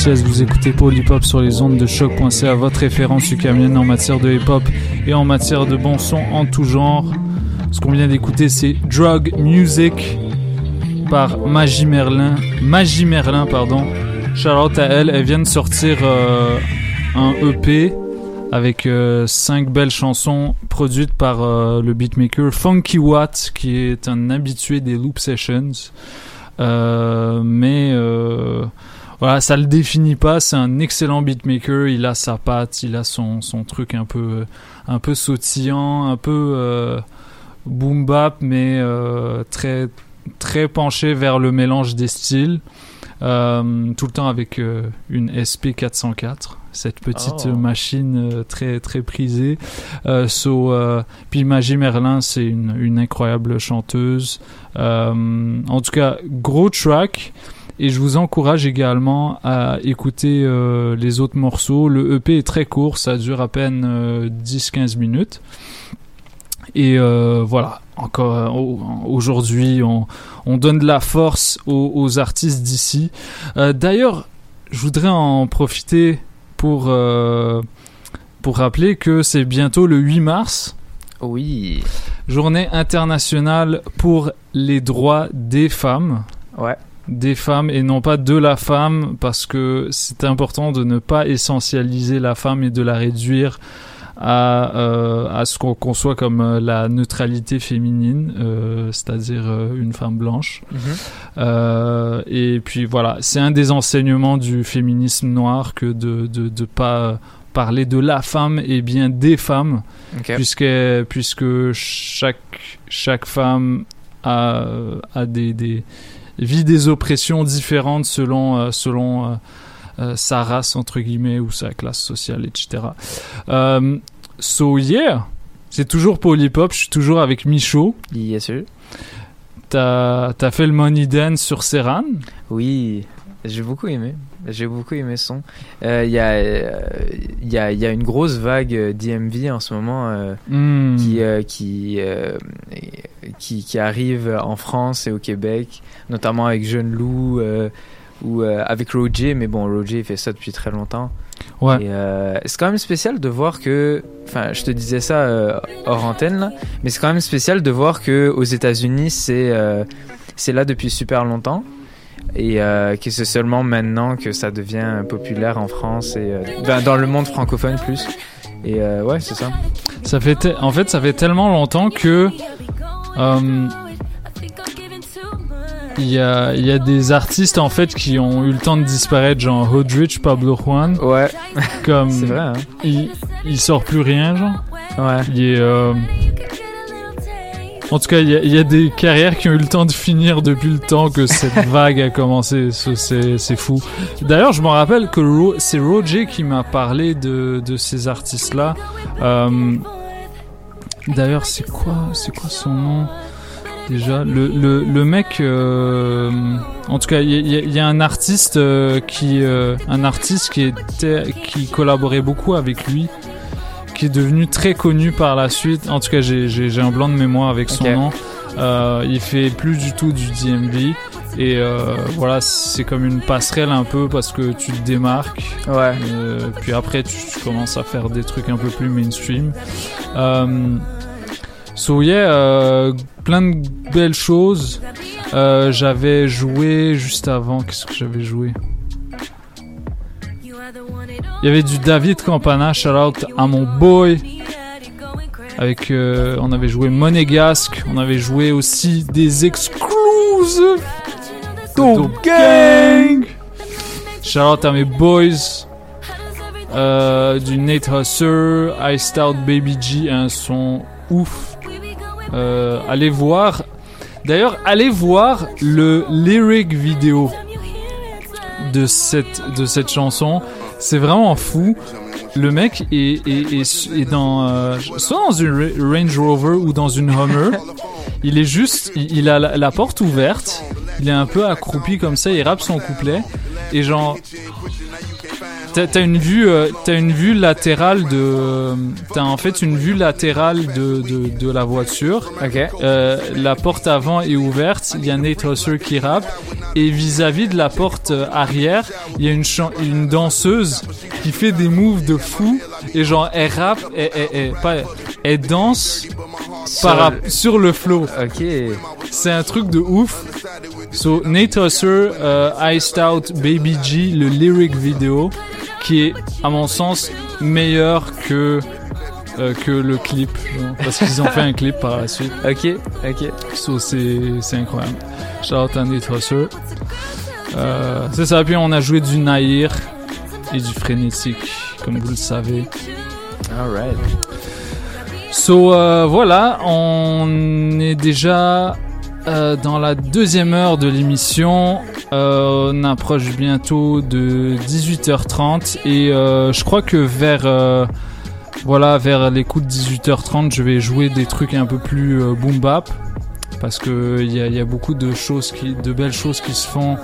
Speaker 10: Vous écoutez Hop sur les ondes de choc.ca, votre référence ukamienne en matière de hip hop et en matière de bon son en tout genre. Ce qu'on vient d'écouter, c'est Drug Music par Magie Merlin. Magie Merlin, pardon. Out à elle. Elle vient de sortir euh, un EP avec euh, cinq belles chansons produites par euh, le beatmaker Funky Watt, qui est un habitué des Loop Sessions. Euh, mais voilà, ça le définit pas. C'est un excellent beatmaker. Il a sa patte, il a son, son truc un peu, un peu sautillant, un peu euh, boom bap, mais euh, très, très penché vers le mélange des styles. Euh, tout le temps avec euh, une SP404, cette petite
Speaker 48: Oh.
Speaker 10: machine euh, très très prisée. So, puis Magie Merlin, c'est une, une incroyable chanteuse. En tout cas, gros track. Et je vous encourage également à écouter euh, les autres morceaux. Le EP est très court, ça dure à peine euh, 10-15 minutes. Et euh, voilà, encore euh, au- aujourd'hui, on, on donne de la force aux, aux artistes d'ici. D'ailleurs, je voudrais en profiter pour, pour rappeler que c'est bientôt le 8 mars.
Speaker 48: Oui.
Speaker 10: Journée internationale pour les droits des femmes.
Speaker 48: Ouais.
Speaker 10: Des femmes et non pas de la femme parce que c'est important de ne pas essentialiser la femme et de la réduire à, euh, à ce qu'on conçoit comme euh, la neutralité féminine, euh, c'est-à-dire une femme blanche.
Speaker 48: Mhm.
Speaker 10: Euh, et puis voilà, c'est un des enseignements du féminisme noir que de de, de pas parler de la femme et bien des femmes, puisque puisque chaque chaque femme a a des des vit des oppressions différentes selon euh, selon euh, euh, sa race entre guillemets ou sa classe sociale, etc. So yeah, c'est toujours Polypop, je suis toujours avec Michaud.
Speaker 48: Yes, sir.
Speaker 10: T'as as fait le Money Dance sur Serran
Speaker 48: Oui, j'ai beaucoup aimé. J'ai beaucoup aimé son. Euh, Il y, a, euh, il y, a, il y a une grosse vague euh, DMV en ce moment euh,
Speaker 10: Hmm.
Speaker 48: qui, euh, qui, euh, qui, qui arrive en France et au Québec, notamment avec Jeune Loup euh, ou euh, avec Roger. Mais bon, Roger il fait ça depuis très longtemps.
Speaker 10: Ouais.
Speaker 48: Euh, c'est quand même spécial de voir que, enfin, je te disais ça euh, hors antenne, là, mais c'est quand même spécial de voir que aux États-Unis, c'est euh, c'est là depuis super longtemps et euh, que c'est seulement maintenant que ça devient populaire en France et euh, ben, dans le monde francophone plus. Et euh, ouais, c'est ça.
Speaker 10: Ça fait te- en fait, ça fait tellement longtemps que euh, il y a, y a des artistes en fait qui ont eu le temps de disparaître, genre Hoodrich, Pablo Juan.
Speaker 48: Ouais.
Speaker 10: Comme
Speaker 48: C'est vrai, hein.
Speaker 10: il, il sort plus rien, genre.
Speaker 48: Ouais.
Speaker 10: Il est, euh, En tout cas, il y, a- il y a des carrières qui ont eu le temps de finir depuis le temps que cette vague a commencé. C'est fou. D'ailleurs, je me rappelle que Ro- c'est Roger qui m'a parlé de, de ces artistes-là. Euh, D'ailleurs, c'est quoi, c'est quoi son nom déjà? Le, le, le mec, euh, en tout cas, il y, a- y y un artiste euh, qui, un artiste qui était, qui collaborait beaucoup avec lui, qui est devenu très connu par la suite. En tout cas, j'ai un blanc de mémoire avec son nom. Euh, il fait plus du tout du DMV. Et euh, voilà, c'est comme une passerelle un peu parce que tu te démarques.
Speaker 48: Ouais.
Speaker 10: Euh, puis après, tu, tu commences à faire des trucs un peu plus mainstream. Euh, so yeah, euh, plein de belles choses. J'avais joué juste avant. Qu'est-ce que j'avais joué? Il y avait du David Campana, shout out à mon boy. Avec, euh, on avait joué Monégasque, on avait joué aussi des exclusives. Dope Gang. Shout out à mes boys. Euh, du Nate Husser, Iced Out Baby G, un son ouf. Euh, allez voir. D'ailleurs, allez voir le lyric vidéo de cette de cette chanson. C'est vraiment fou. Le mec est, est, est, est dans euh, soit dans une Ra- Range Rover ou dans une Hummer. Il est juste, il, il a la, la porte ouverte. Il est un peu accroupi comme ça. Il rappe son couplet et genre T'as une vue, euh, t'as une vue latérale de, t'as en fait une vue latérale de de, de la voiture.
Speaker 48: Ok.
Speaker 10: Euh, la porte avant est ouverte. Il y a Nate Husser qui rappe Et vis-à-vis de la porte euh, arrière, il y a une, une danseuse qui fait des moves de fou. Et genre, elle rappe, elle, elle- elle- pas, elle danse
Speaker 48: Sur
Speaker 10: par
Speaker 48: le-
Speaker 10: sur le flow.
Speaker 48: Ok.
Speaker 10: C'est un truc de ouf. So, Nate Husser, euh, Iced Out Baby G, le lyric vidéo, qui est, à mon sens, meilleur que, euh, que le clip. Parce qu'ils ont fait un clip par la suite.
Speaker 48: Ok, ok.
Speaker 10: So, c'est, incroyable. Shout out Husser. Euh, c'est ça, puis on a joué du Nair et du Frénétique, comme vous le savez.
Speaker 48: Alright.
Speaker 10: So euh, voilà, on est déjà euh, dans la deuxième heure de l'émission. Euh, on approche bientôt de 18h30 et euh, je crois que vers voilà vers les coups de 18h30, je vais jouer des trucs un peu plus euh, boom bap parce que il y a, beaucoup de choses de belles choses qui se font,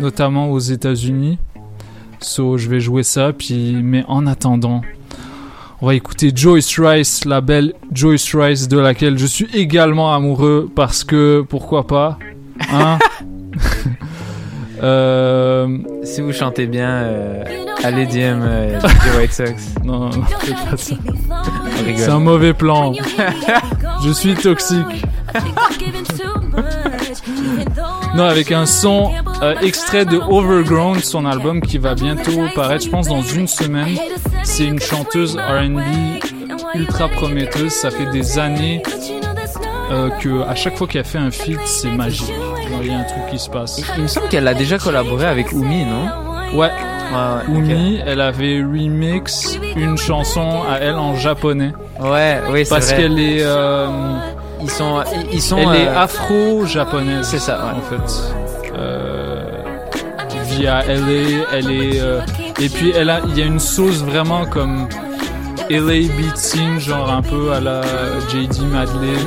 Speaker 10: notamment aux États-Unis. So je vais jouer ça, puis mais en attendant. On va écouter Joyce Rice, la belle Joyce Rice de laquelle je suis également amoureux parce que pourquoi pas, hein? euh...
Speaker 48: Si vous chantez bien, euh, allez DM euh, White Sox.
Speaker 10: Non, non, faites pas ça. C'est un mauvais plan. je suis toxique. Non, avec un son euh, extrait de Overgrown, son album qui va bientôt paraître, je pense, dans une semaine. C'est une chanteuse R&B ultra prometteuse. Ça fait des années euh, que à chaque fois qu'elle fait un feat, c'est magique. Il y a un truc qui se passe.
Speaker 48: Il me semble qu'elle a déjà collaboré avec Oumi, non
Speaker 10: Ouais.
Speaker 48: ouais,
Speaker 10: Oumi, elle avait remix une chanson à elle en japonais.
Speaker 48: Ouais, oui, c'est
Speaker 10: Parce
Speaker 48: vrai.
Speaker 10: qu'elle est. euh,
Speaker 48: Ils sont, ils- sont.
Speaker 10: elle est
Speaker 48: euh,
Speaker 10: afro-japonaise.
Speaker 48: C'est ça, ouais.
Speaker 10: En fait. Euh, via LA, elle est. euh, et puis elle a, il y a une sauce vraiment comme LA beating, genre un peu à la JD Madlib,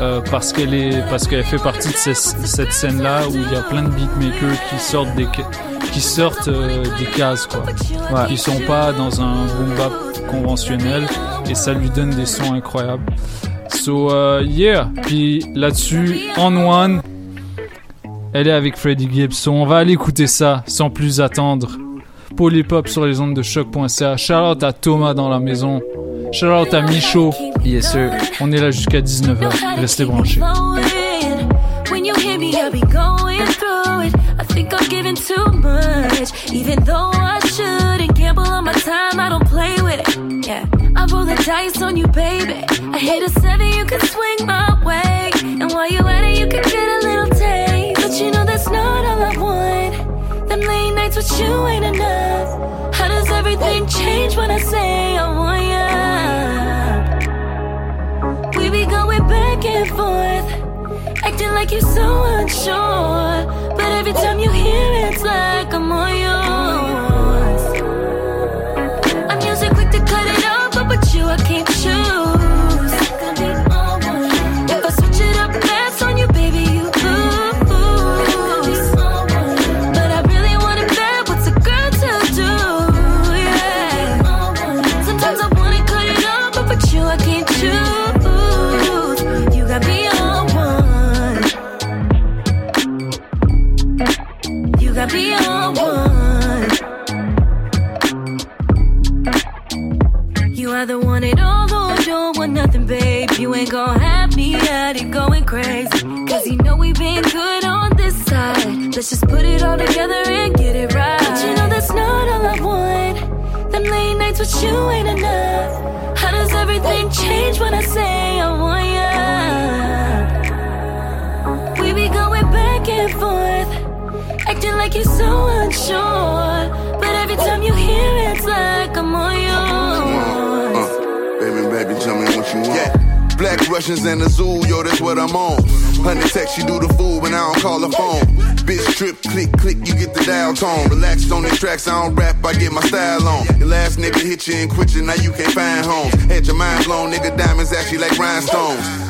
Speaker 10: euh, parce qu'elle est, parce qu'elle fait partie de ces- cette scène-là où il y a plein de beatmakers qui sortent des, qui sortent euh, des cases quoi,
Speaker 48: Ouais.
Speaker 10: qui sont pas dans un boom bap conventionnel et ça lui donne des sons incroyables. So euh, yeah, puis là-dessus, on one, elle est avec Freddie Gibson. On va aller écouter ça sans plus attendre. Polypop sur les ondes de choc.ca. Shout out à Thomas dans la maison. Shout out à Michaud.
Speaker 48: Yes sir.
Speaker 10: On est là jusqu'à 19h. Restez branchés.
Speaker 29: Dice on you, baby. I hit a seven, you can swing my way. And while you at it, you can get a little taste. But you know that's not all I want. Them late nights with you ain't enough. How does everything change when I say I want? Back and forth. Acting like you're so unsure. But every time you hear it, it's like I'm all yours.
Speaker 41: Russians in the zoo, yo, that's what I'm on. Honey text, you do the fool, but I don't call the phone. Bitch trip, click, click, you get the dial tone. Relaxed on the tracks, I don't rap, I get my style on. Your last nigga hit you and quit you, now you can't find homes. Had your mind blown, nigga, diamonds actually like rhinestones.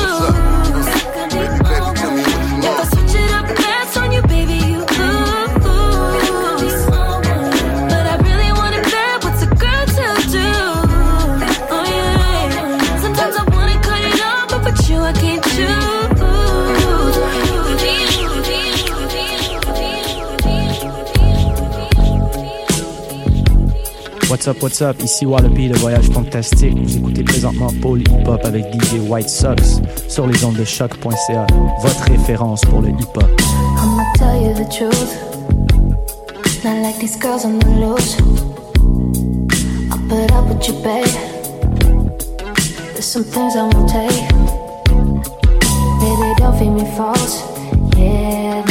Speaker 49: Yes. What's
Speaker 43: up, what's up? Ici Wallaby, le voyage fantastique. Vous écoutez présentement Paul Hip Hop avec DJ White Sox sur les ondes de choc.ca. Votre référence pour le hip hop.
Speaker 49: I'ma tell you the truth. Not like these girls on the loose. I'll put up with you, babe. There's some things I won't take. Baby, don't feed me false.
Speaker 29: Yeah,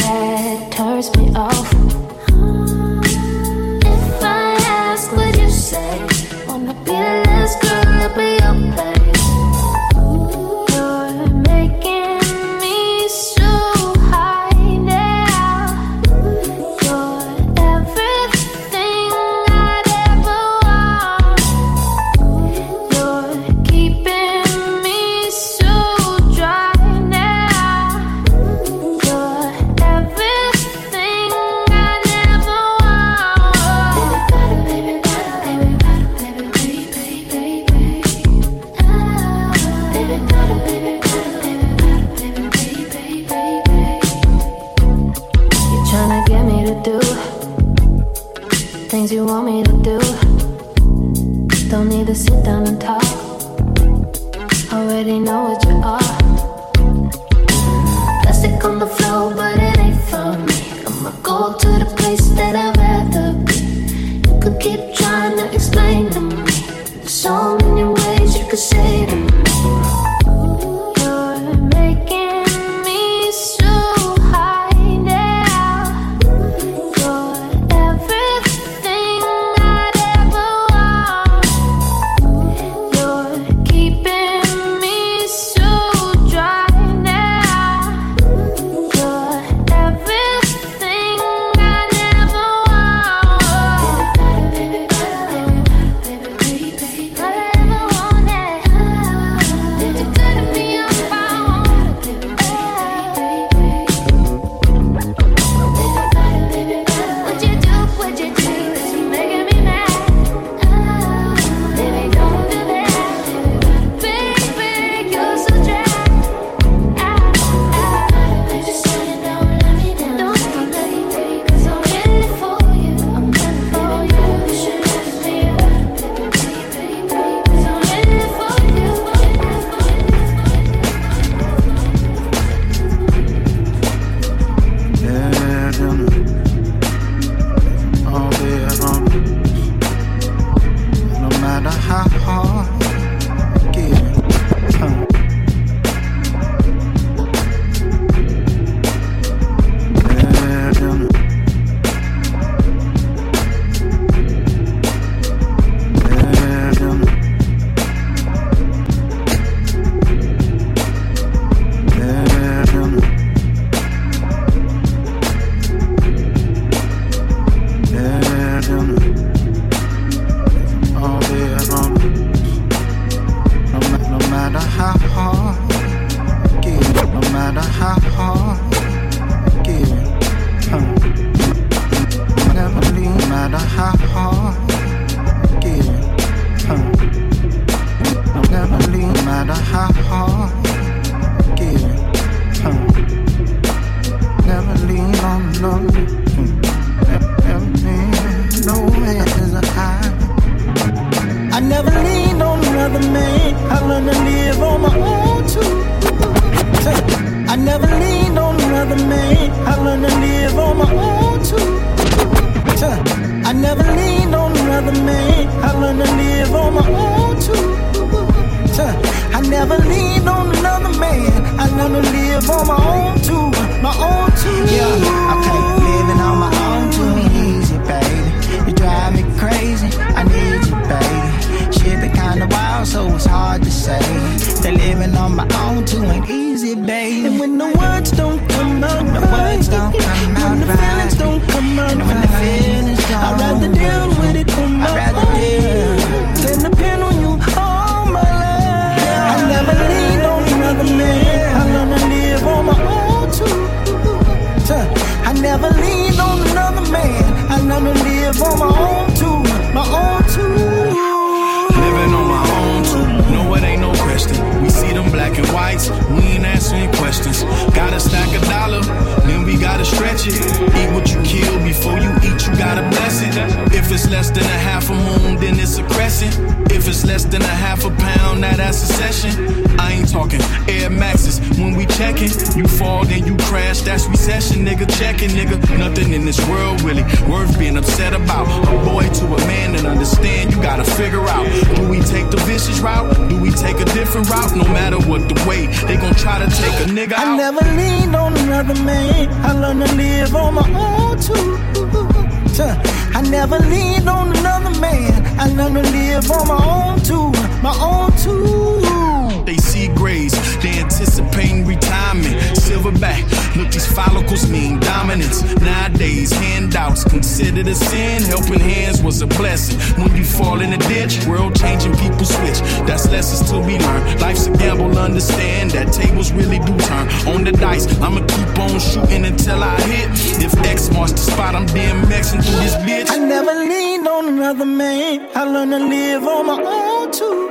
Speaker 50: Nowadays, handouts considered a sin. Helping hands was a blessing. When you fall in a ditch, world changing people switch. That's lessons to be learned. Life's a gamble, understand that tables really do turn. On the dice, I'ma keep on shooting until I hit. If X marks the spot, I'm DMXing through this bitch.
Speaker 51: I never leaned on another man. I learned to live on my own too.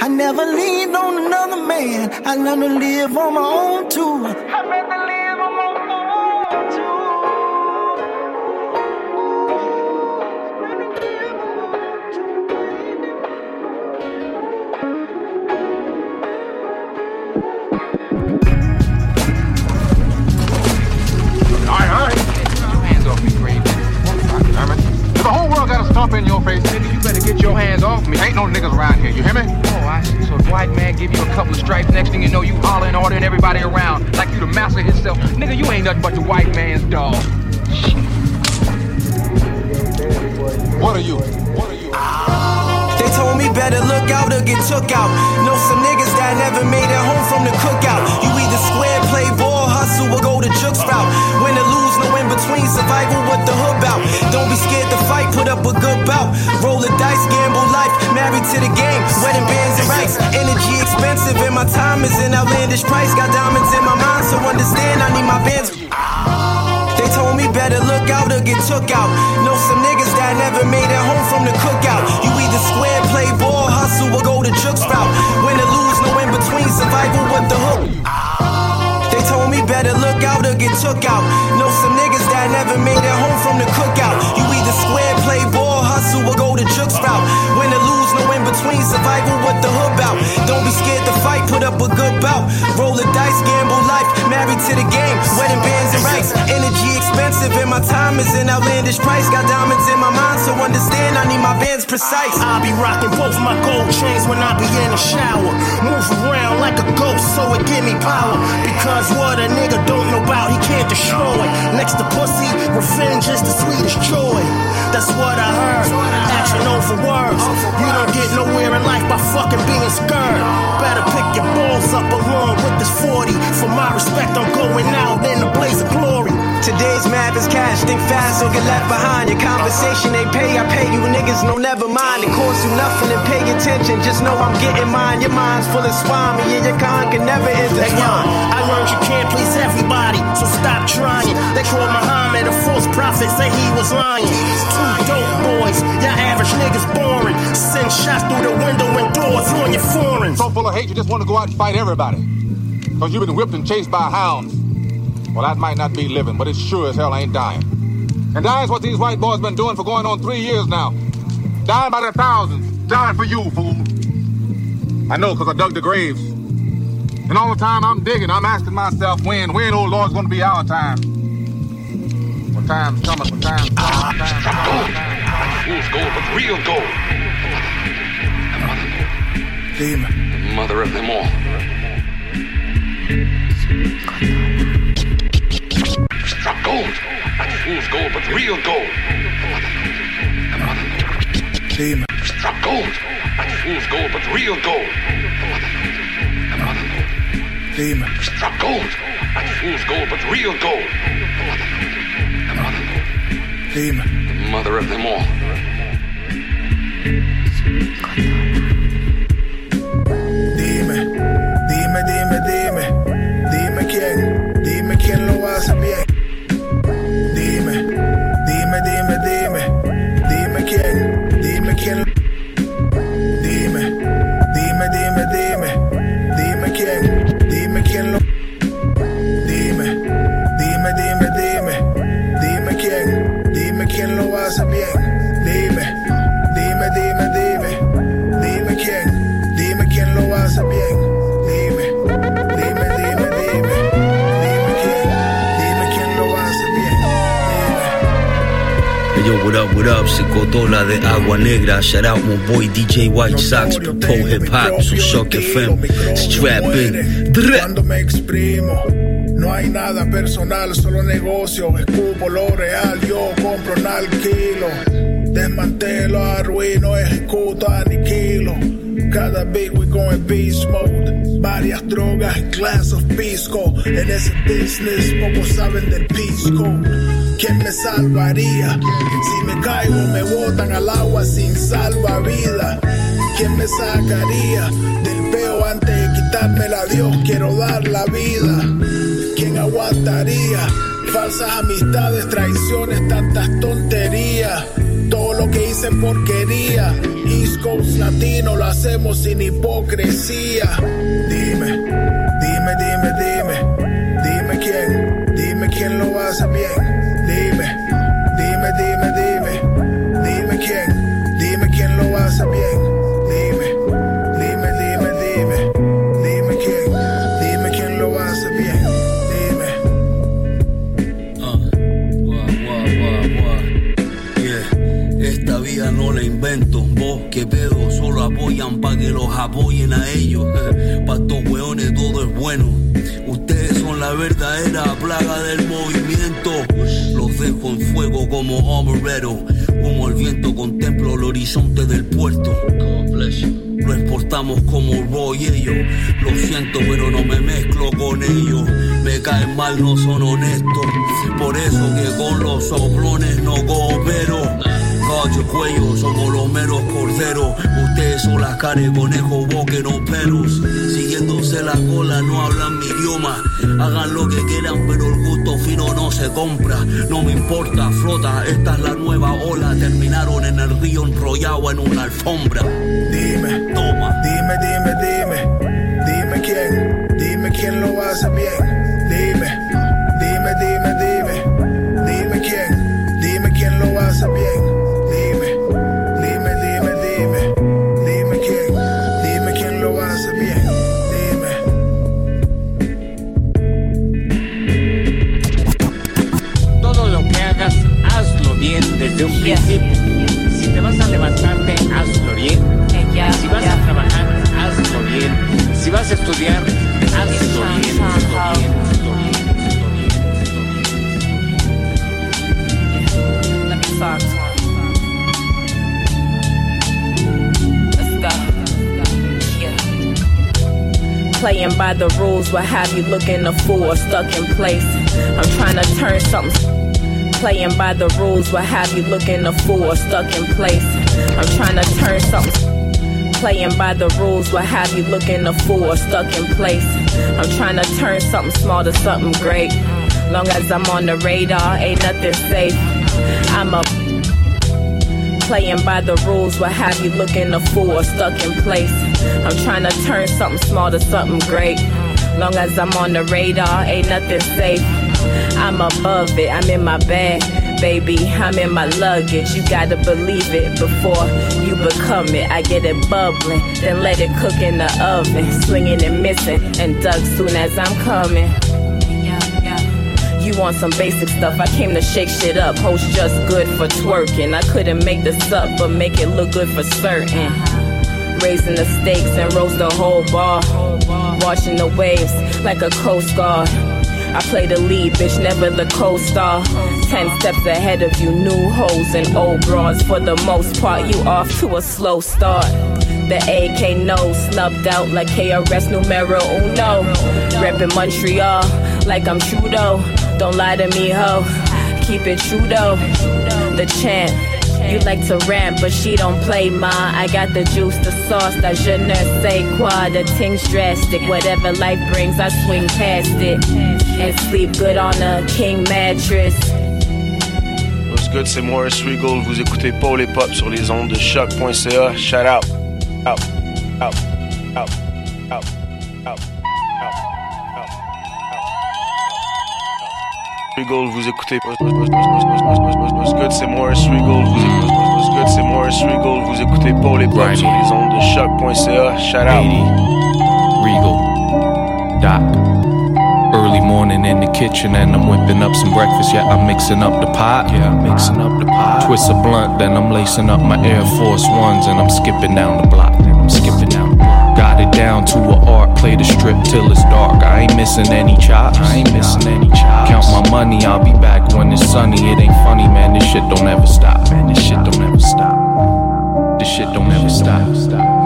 Speaker 51: I never leaned on another man. I learned to live on my own too.
Speaker 41: Your hands off me. Ain't no niggas around here, you hear me?
Speaker 52: Oh, I see. So the white man give you a couple of stripes. Next thing you know, you hollering, ordering everybody around like you the master himself. Nigga, you ain't nothing but the white man's dog.
Speaker 41: What are you? What are you?
Speaker 35: They told me better look out or get took out. Know some niggas that never made it home from the cookout. You either square, play ball, hustle, or go the juke route. Win or lose, no in between, survival with the hood out. Don't be scared to fight, put up a good bout. Roll the dice, gamble life, married to the game. Wedding bands and rights. Energy expensive, and my time is an outlandish price. Got diamonds in my mind, so understand I need my bands. They told me better look out or get took out. Know some niggas that never made it home from the cookout. You either square, play ball, hustle, or go the juke route. Win or lose, no in between, survival with the hook. They told me better look out or get took out. Know some niggas that never made it home from the cookout. You either square, play ball, hustle, or go the juke route. Win or lose, no between, survival with the hood out. Don't be scared to fight, put up a good bout. Roll the dice, gamble life, married to the game. Wedding bands and rights. Energy expensive, and my time is an outlandish price. Got diamonds in my mind, so understand I need my bands precise.
Speaker 8: I'll be rocking both my gold chains when I be in the shower. Move around like a ghost, so it give me power. Because what a nigga don't know about, he can't destroy. Next to pussy, revenge is the sweetest joy. That's what I heard. Action over words. You don't get nowhere in life by fucking being scared. Better pick your balls up along with this 40. For my respect, I'm going out in a blaze of glory.
Speaker 35: Today's math is cash, think fast or get left behind. Your conversation they pay, I pay you niggas, no never mind. It costs you nothing to pay attention, just know I'm getting mine. Your mind's full of swine, me and your con can never
Speaker 8: Hey, yo,
Speaker 35: intertwine.
Speaker 8: I learned you can't please everybody, so stop trying. They call Muhammad a false prophet, say he was lying. Two dope boys, your average niggas boring. Send shots through the window and doors on your foreigns.
Speaker 41: So full of hate, you just want to go out and fight everybody. Because you've been whipped and chased by hounds. Well, that might not be living, but it sure as hell ain't dying. And dying's what these white boys been doing for going on three years now. Dying by the thousands. Dying for you, fool. I know, because I dug the graves. And all the time I'm digging, I'm asking myself when, when, oh Lord's gonna be our time. When time's coming, when time's coming, when time's coming.
Speaker 53: Fool's gold, but real gold.
Speaker 41: Dime.
Speaker 54: Mother of them all. Struck gold. Not fool's gold, but real gold.
Speaker 41: Dime.
Speaker 54: Struck gold. Not fool's gold, but real gold.
Speaker 41: Dime.
Speaker 54: Struck gold. Not fool's gold, but real gold.
Speaker 41: Dime.
Speaker 54: Mother of them all.
Speaker 55: What up, what up? Psicotola de Agua Negra. Shout out my boy DJ White Sox, Pro Hip Hop, su Shock FM. Strap in.
Speaker 41: Cuando me exprimo, no hay nada personal, solo negocio. Escupo lo real, yo compro un alquilo. Desmantelo, arruino, ejecuto, aniquilo. Cada beat we going beast mode. Varias drogas, glass of pisco. En ese business, pocos saben del pisco. ¿Quién me salvaría? Si me caigo, me botan al agua sin salvavidas. ¿Quién me sacaría del peo antes de quitármela? Dios, quiero dar la vida. ¿Quién aguantaría? Falsas amistades, traiciones, tantas tonterías. Todo lo que hice porquería. East Coast latino lo hacemos sin hipocresía. Dime, dime, dime, dime. Dime quién, dime quién lo hace bien. Dime, dime, dime, dime. Dime quién, dime quién lo hace bien. Dime, dime, dime, dime. Dime quién, dime quién lo hace bien. Dime.
Speaker 55: Yeah. Esta vida no la invento, vos que pedo, solo apoyan pa' que los apoyen a ellos. pa' estos weones todo es bueno. Ustedes son la verdadera plaga del movimiento. Los dejo en fuego como hombrero. Humo el viento, contemplo el horizonte del puerto. Lo exportamos como Roy ellos. Lo siento, pero no me mezclo con ellos. Me caen mal, no son honestos. Por eso que con los soplones no coopero. Cacho cuello, somos los meros corderos. Ustedes son las caras de conejo, boqueros peros. Siguiéndose la cola, no hablan mi idioma. Hagan lo que quieran, pero el gusto fino no se compra. No me importa, flota, esta es la nueva ola. Terminaron en el río enrollado en una alfombra.
Speaker 41: Dime,
Speaker 55: toma.
Speaker 41: Dime, dime, dime. Dime quién, dime quién lo hace bien. Dime,
Speaker 52: Playing by the rules will have you looking a fool or stuck in place. I'm trying to turn something. Playing by the rules will have you looking a fool or stuck in place. I'm trying to turn something. Playing by the rules will have you looking a fool or stuck in place. I'm trying to turn something small to something great. Long as I'm on the radar, ain't nothing safe. I'm a playing by the rules will have you looking a fool stuck in place. I'm trying to turn something small to something great. Long as I'm on the radar, ain't nothing safe. I'm above it, I'm in my bag. Baby, I'm in my luggage. You gotta believe it before you become it. I get it bubbling, then let it cook in the oven. Swinging and missing, and duck soon as I'm coming. You want some basic stuff? I came to shake shit up. Host just good for twerking. I couldn't make this up, but make it look good for certain. raising the stakes and rose the whole bar. Watching the waves like a coast guard. I play the lead, bitch, never the co-star. Ten steps ahead of you, new hoes and old broads. For the most part, you off to a slow start. The AK no snubbed out like KRS numero uno. Reppin' Montreal like I'm Trudeau. Don't lie to me, ho. Keep it true though. The champ. You like to rant, but she don't play ma. I got the juice, the sauce, that je ne sais quoi. The thing's drastic. Whatever life brings, I swing past it. And sleep good on a king mattress.
Speaker 56: What's good, c'est Morris Regal. Vous écoutez Paul et Pop sur les ondes de choc.ca. Shout out. Out. Out. Out. Regal, vous écoutez. C'est Morris Regal. Vous écoutez. C'est Morris Regal. Vous écoutez Paul et Pop sur les ondes de choc.ca. Shout out.
Speaker 57: Regal. Doc. Early morning in the kitchen and I'm whipping up some breakfast. Yeah, I'm mixing up the pot. Yeah, I'm mixing up the pot. Twist a blunt, then I'm lacing up my Air Force Ones and I'm skipping down the block. I'm skipping down the block. Got it down to a art. Play the strip till it's dark. I ain't missing any chops. I ain't missing any chops. Count my money, I'll be back when it's sunny. It ain't funny, man. This shit don't ever stop. Man, this shit don't ever stop. This shit don't ever stop.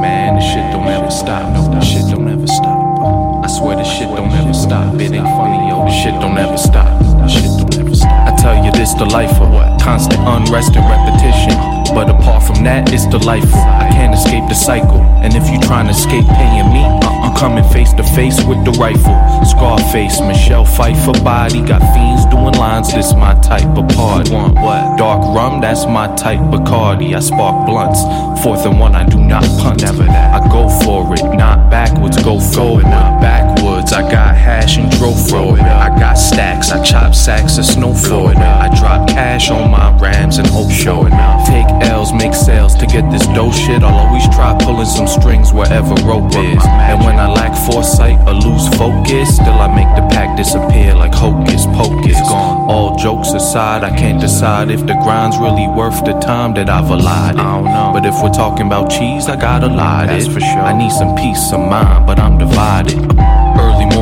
Speaker 57: Man, this shit don't ever stop. No, this shit don't ever stop. I swear this shit don't ever stop. It ain't funny, yo. This shit don't ever stop. This shit don't ever stop. I tell you this, the life of what? Constant unrest and repetition. But apart from that, it's delightful. I can't escape the cycle. And if you trying to escape paying me, uh-uh, I'm coming face to face with the rifle. Scarface, Michelle fight for body. Got fiends doing lines, this my type of party. Want what? Dark rum, that's my type. of Bacardi, I spark blunts. Fourth and one, I do not punt. Never that. I go for it, not backwards, go forward, not backwards. I got hash and drove for it. I got stacks, I chop sacks of snow for it. I drop cash on my rams and hope show it. Take L's, make sales to get this dough shit. I'll always try pulling some strings wherever rope is. And when I lack foresight or lose focus, still I make the pack disappear like hocus pocus. Gone. All jokes aside, I can't decide if the grind's really worth the time that I've allotted. I don't know. But if we're talking about cheese, I got a lot. That's for sure. I need some peace of mind, but I'm divided.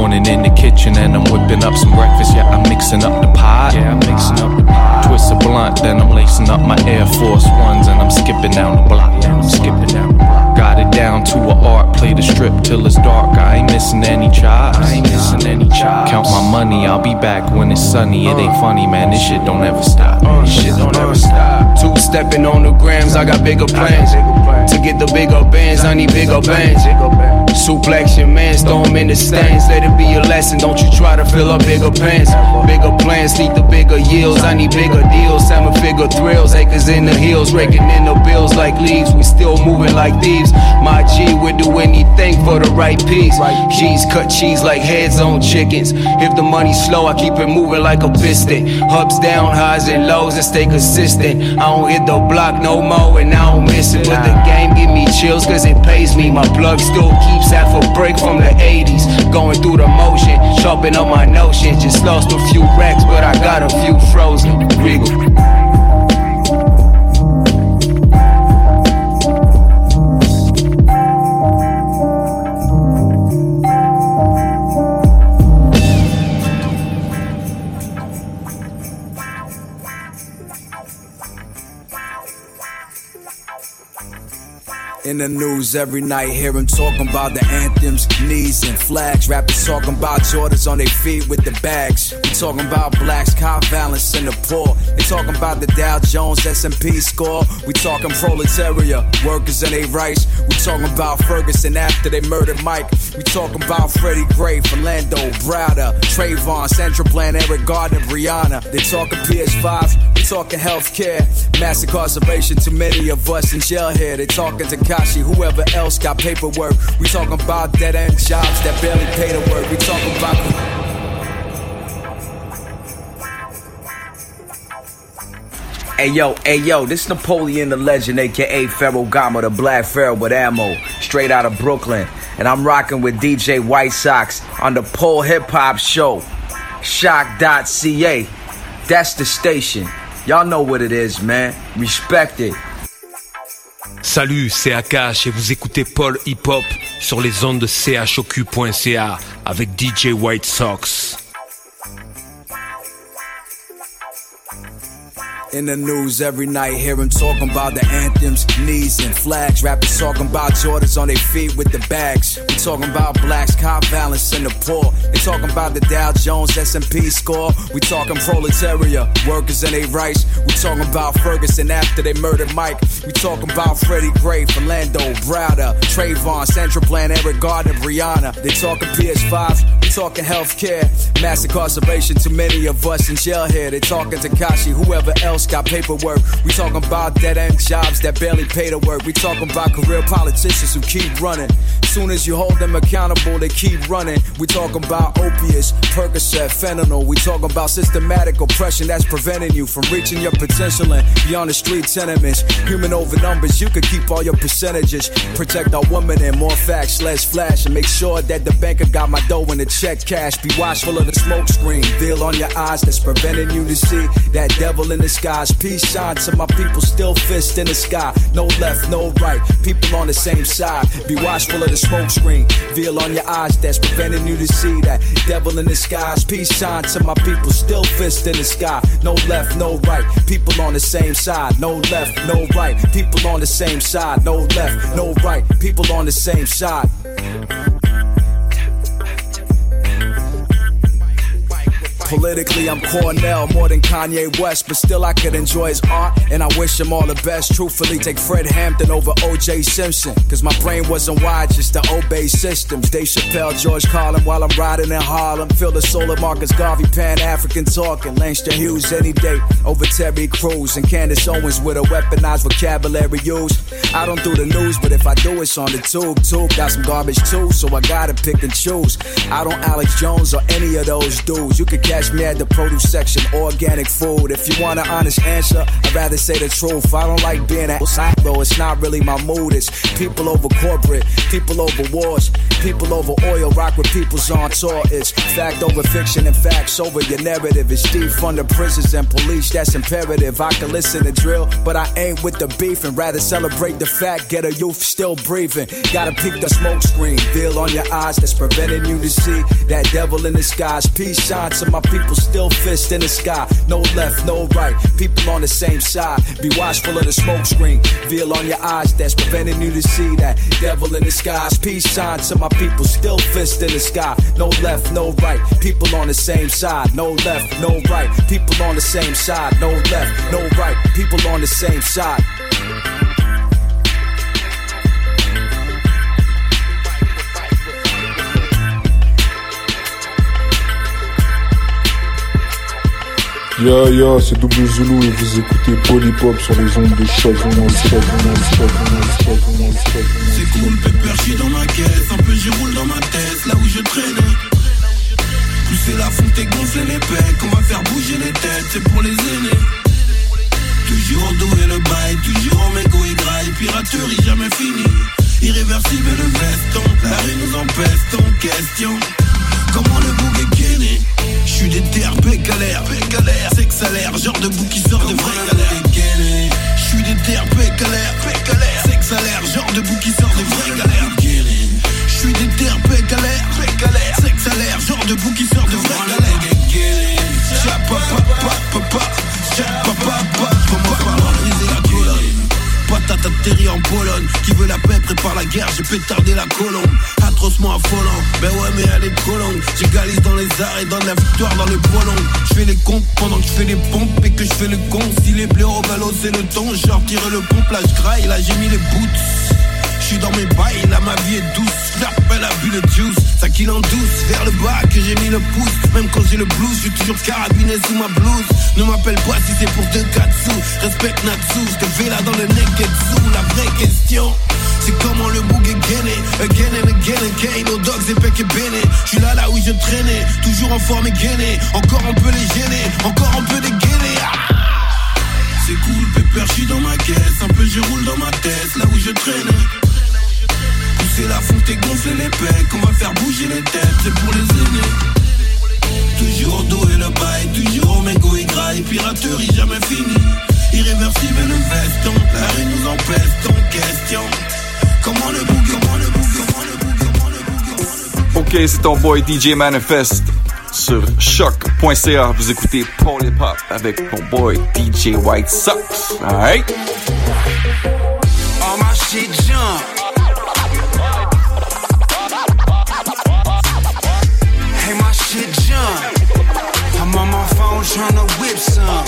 Speaker 57: Morning in the kitchen and I'm whipping up some breakfast. Yeah, I'm mixing up the pot. Yeah, I'm mixing up the pot. Twist a blunt, then I'm lacing up my Air Force Ones and I'm skipping down the block. Yeah, I'm skipping down the block. Got it down to a art. Play the strip till it's dark. I ain't missing any chops. I ain't missing any chops. Count my money, I'll be back when it's sunny. It ain't funny, man. This shit don't ever stop. Uh, this shit don't ever stop.
Speaker 58: Two stepping on the grams, I got bigger plans. To get the bigger bands, I need bigger bands. Suplex your mans, throw 'em in the stands. Let it be a lesson, don't you try to fill up bigger pants. Bigger plans, need the bigger yields. I need bigger deals, seven figure thrills. Acres in the hills, raking in the bills like leaves. We still moving like thieves. My G would do anything for the right piece. G's cut cheese like heads on chickens. If the money's slow, I keep it moving like a piston. Ups, down, highs, and lows, and stay consistent. I don't hit the block no more, and I don't miss it. But the game give me chills, cause it pays me. My plug still keeps half a break from the 80s. Going through the motion, sharpen up my notion. Just lost a few racks, but I got a few frozen. Regal.
Speaker 59: In the news every night, hear him talking about the anthems, knees, and flags. Rappers talking about Jordans on their feet with the bags. Talking about blacks, car violence, and the poor. They talking about the Dow Jones S&P score. We talking proletariat, workers and their rights. We talking about Ferguson after they murdered Mike. We talking about Freddie Gray, Philando, Browder, Trayvon, Central Plan, Eric Gardner, Brianna. They talking PS5. We talking healthcare, mass incarceration. Too many of us in jail here. They talking Takashi, whoever else got paperwork. We talking about dead end jobs that barely pay to work. We talking about.
Speaker 60: Hey yo, hey yo, this Napoleon the Legend, aka Pharaoh Gama, the Black Pharaoh with ammo, straight out of Brooklyn. And I'm rocking with DJ White Sox on the Pole Hip Hop Show. Shock.ca. That's the station. Y'all know what it is, man. Respect it.
Speaker 44: Salut, c'est Akash et vous écoutez Paul Hip Hop sur les ondes de chocu.ca avec DJ White Sox.
Speaker 59: In the news every night, hear him talking about the anthems, knees, and flags. Rappers talking about Jordans on their feet with the bags. We talking about blacks, cop violence, and the poor. They talking about the Dow Jones S&P score. We talking proletariat, workers and their rights. We talking about Ferguson after they murdered Mike. We talking about Freddie Gray, Philando, Browder, Trayvon, Central Plan, Eric Gardner, Brianna. They talking PS5s. We talking healthcare, mass incarceration. Too many of us in jail here. They talking Takashi, whoever else got paperwork. We talking about dead end jobs that barely pay to work. We talking about career politicians who keep running. Soon as you hold them accountable, they keep running. We talking about opiates, Percocet, fentanyl. We talking about systematic oppression that's preventing you from reaching your potential and beyond the street tenements. Human over numbers, you can keep all your percentages. Protect our women and more facts, less flash, and make sure that the banker got my dough in the check cash. Be watchful of the smoke screen, veil on your eyes that's preventing you to see that devil in the Peace shine to my people, still fist in the sky. No left, no right, people on the same side. Be watchful of the smoke screen, veil on your eyes that's preventing you to see that devil in the skies. Peace shine to my people, still fist in the sky. No left, no right, people on the same side. No left, no right, people on the same side. No left, no right, people on the same side. Politically, I'm Cornell more than Kanye West, but still I could enjoy his art, and I wish him all the best. Truthfully, take Fred Hampton over O.J. Simpson, cause my brain wasn't wired just to obey systems. Dave Chappelle, George Carlin, while I'm riding in Harlem. Feel the soul of Marcus Garvey, Pan African talking. Langston Hughes any day over Terry Crews, and Candace Owens with a weaponized vocabulary used. I don't do the news, but if I do, it's on the tube. Tube got some garbage too, so I gotta pick and choose. I don't Alex Jones or any of those dudes. You could catch me at the produce section, organic food. If you want an honest answer, I'd rather say the truth. I don't like being outside, though it's not really my mood. It's people over corporate, people over wars, people over oil, rock with people's on tour. It's fact over fiction and facts over your narrative. It's deep from the prisons and police, that's imperative. I can listen to drill, but I ain't with the beef and rather celebrate the fact, get a youth still breathing. Gotta peek the smoke screen, veil on your eyes that's preventing you to see that devil in skies. Peace shine to my people still fist in the sky. No left, no right. People on the same side. Be watchful of the smoke screen. Veil on your eyes that's preventing you to see that devil in the skies. Peace shine to my people still fist in the sky. No left, no right. People on the same side. No left, no right. People on the same side. No left, no right. People on the same side.
Speaker 61: Yo yo, c'est Double Zulu et vous écoutez Polypop sur les ondes de choc.
Speaker 41: C'est cool, pépère, j'suis dans ma caisse. Un peu j'y roule dans ma tête, là où je traîne. Pousser la fonte et gonfler les pecs. On va faire bouger les têtes, c'est pour les aînés. Toujours et le bail, toujours en mégot et graille. Piraterie jamais fini. Irréversible le veston, la rue nous empeste en question. Comment le bouc est J'suis des TRP galère, galère, c'est que ça l'air, genre de bouc qui sort de vraie galère. J'suis des TRP galère, galère, c'est que ça l'air, genre de bouc qui sort de vraie galère. J'suis des TRP galère, galère, c'est que ça l'air, genre de bouc qui sort de vraie galère. Patate atterri en Pologne. Qui veut la paix prépare la guerre J'ai pétardé la colombe. Atrocement affolant. Ben ouais mais elle est trop longue. J'égalise dans les arts et dans la victoire dans les prolonges Je fais les comptes pendant que je fais les pompes Et que je fais le con. Si les blaireaux veulent c'est le ton J'ai retiré le pompe là je graille. Là j'ai mis les boots je suis dans mes bails, là ma vie est douce. J'appelle la bulle de juice, ça kill en douce. Vers le bas que j'ai mis le pouce. Même quand j'ai le blues, je toujours carabiné sous ma blouse. Ne m'appelle pas si c'est pour deux katsu. Respecte Natsu, je te fais là dans le neketsu. La vraie question. C'est comment le boug est gainé Again and again again Nos dogs épais et béné Je suis là là où je traînais Toujours en forme et gainé Encore on peut les gêner Encore on peut dégainer ah C'est cool pépère je suis dans ma caisse Un peu je roule dans ma tête Là où je traînais c'est la fonte et gonfler les pecs On va faire bouger les têtes, c'est pour les aînés Toujours au dos et le bail, toujours au mégot et graille Piraterie jamais finie, irréversible le veston La rue nous empeste en question Comment le bouc, comment le bouc, comment le bouc, comment le bouc Ok, c'est ton boy DJ Manifest sur choc.ca. Vous écoutez Paul et Pop avec mon boy DJ White Sox. Alright?
Speaker 13: All my shit jump. Jump. I'm on my phone tryna whip some.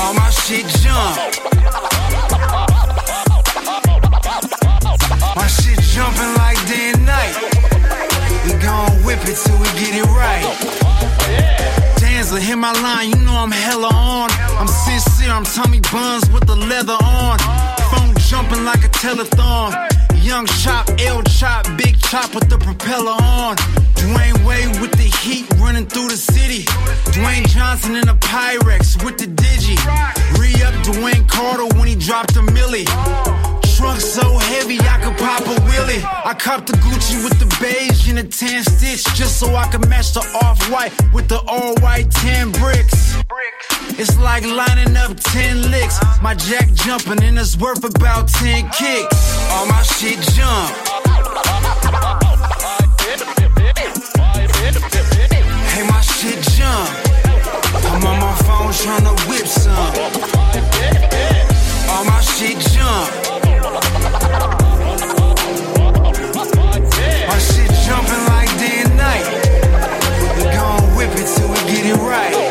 Speaker 13: All my shit jump. My shit jumping like day and night. We gon' whip it till we get it right. Danzler, hit my line, you know I'm hella on. I'm sincere, I'm Tommy Buns with the leather on. Phone jumping like a telethon. Young chop, L chop, big chop with the propeller on. Dwayne Wade with the heat running through the city. Dwayne Johnson in a Pyrex with the digi. Re up Dwayne Carter when he dropped a millie. Trunk so heavy I could pop a wheelie. I copped the Gucci with the beige and the tan stitch just so I could match the off white with the all white tan bricks. It's like lining up 10 licks. My jack jumping and it's worth about 10 kicks. All my shit jump. Hey, my shit jump. I'm on my phone tryna whip some. All my shit jump. My shit jumping like day and night. We gon' whip it till we get it right.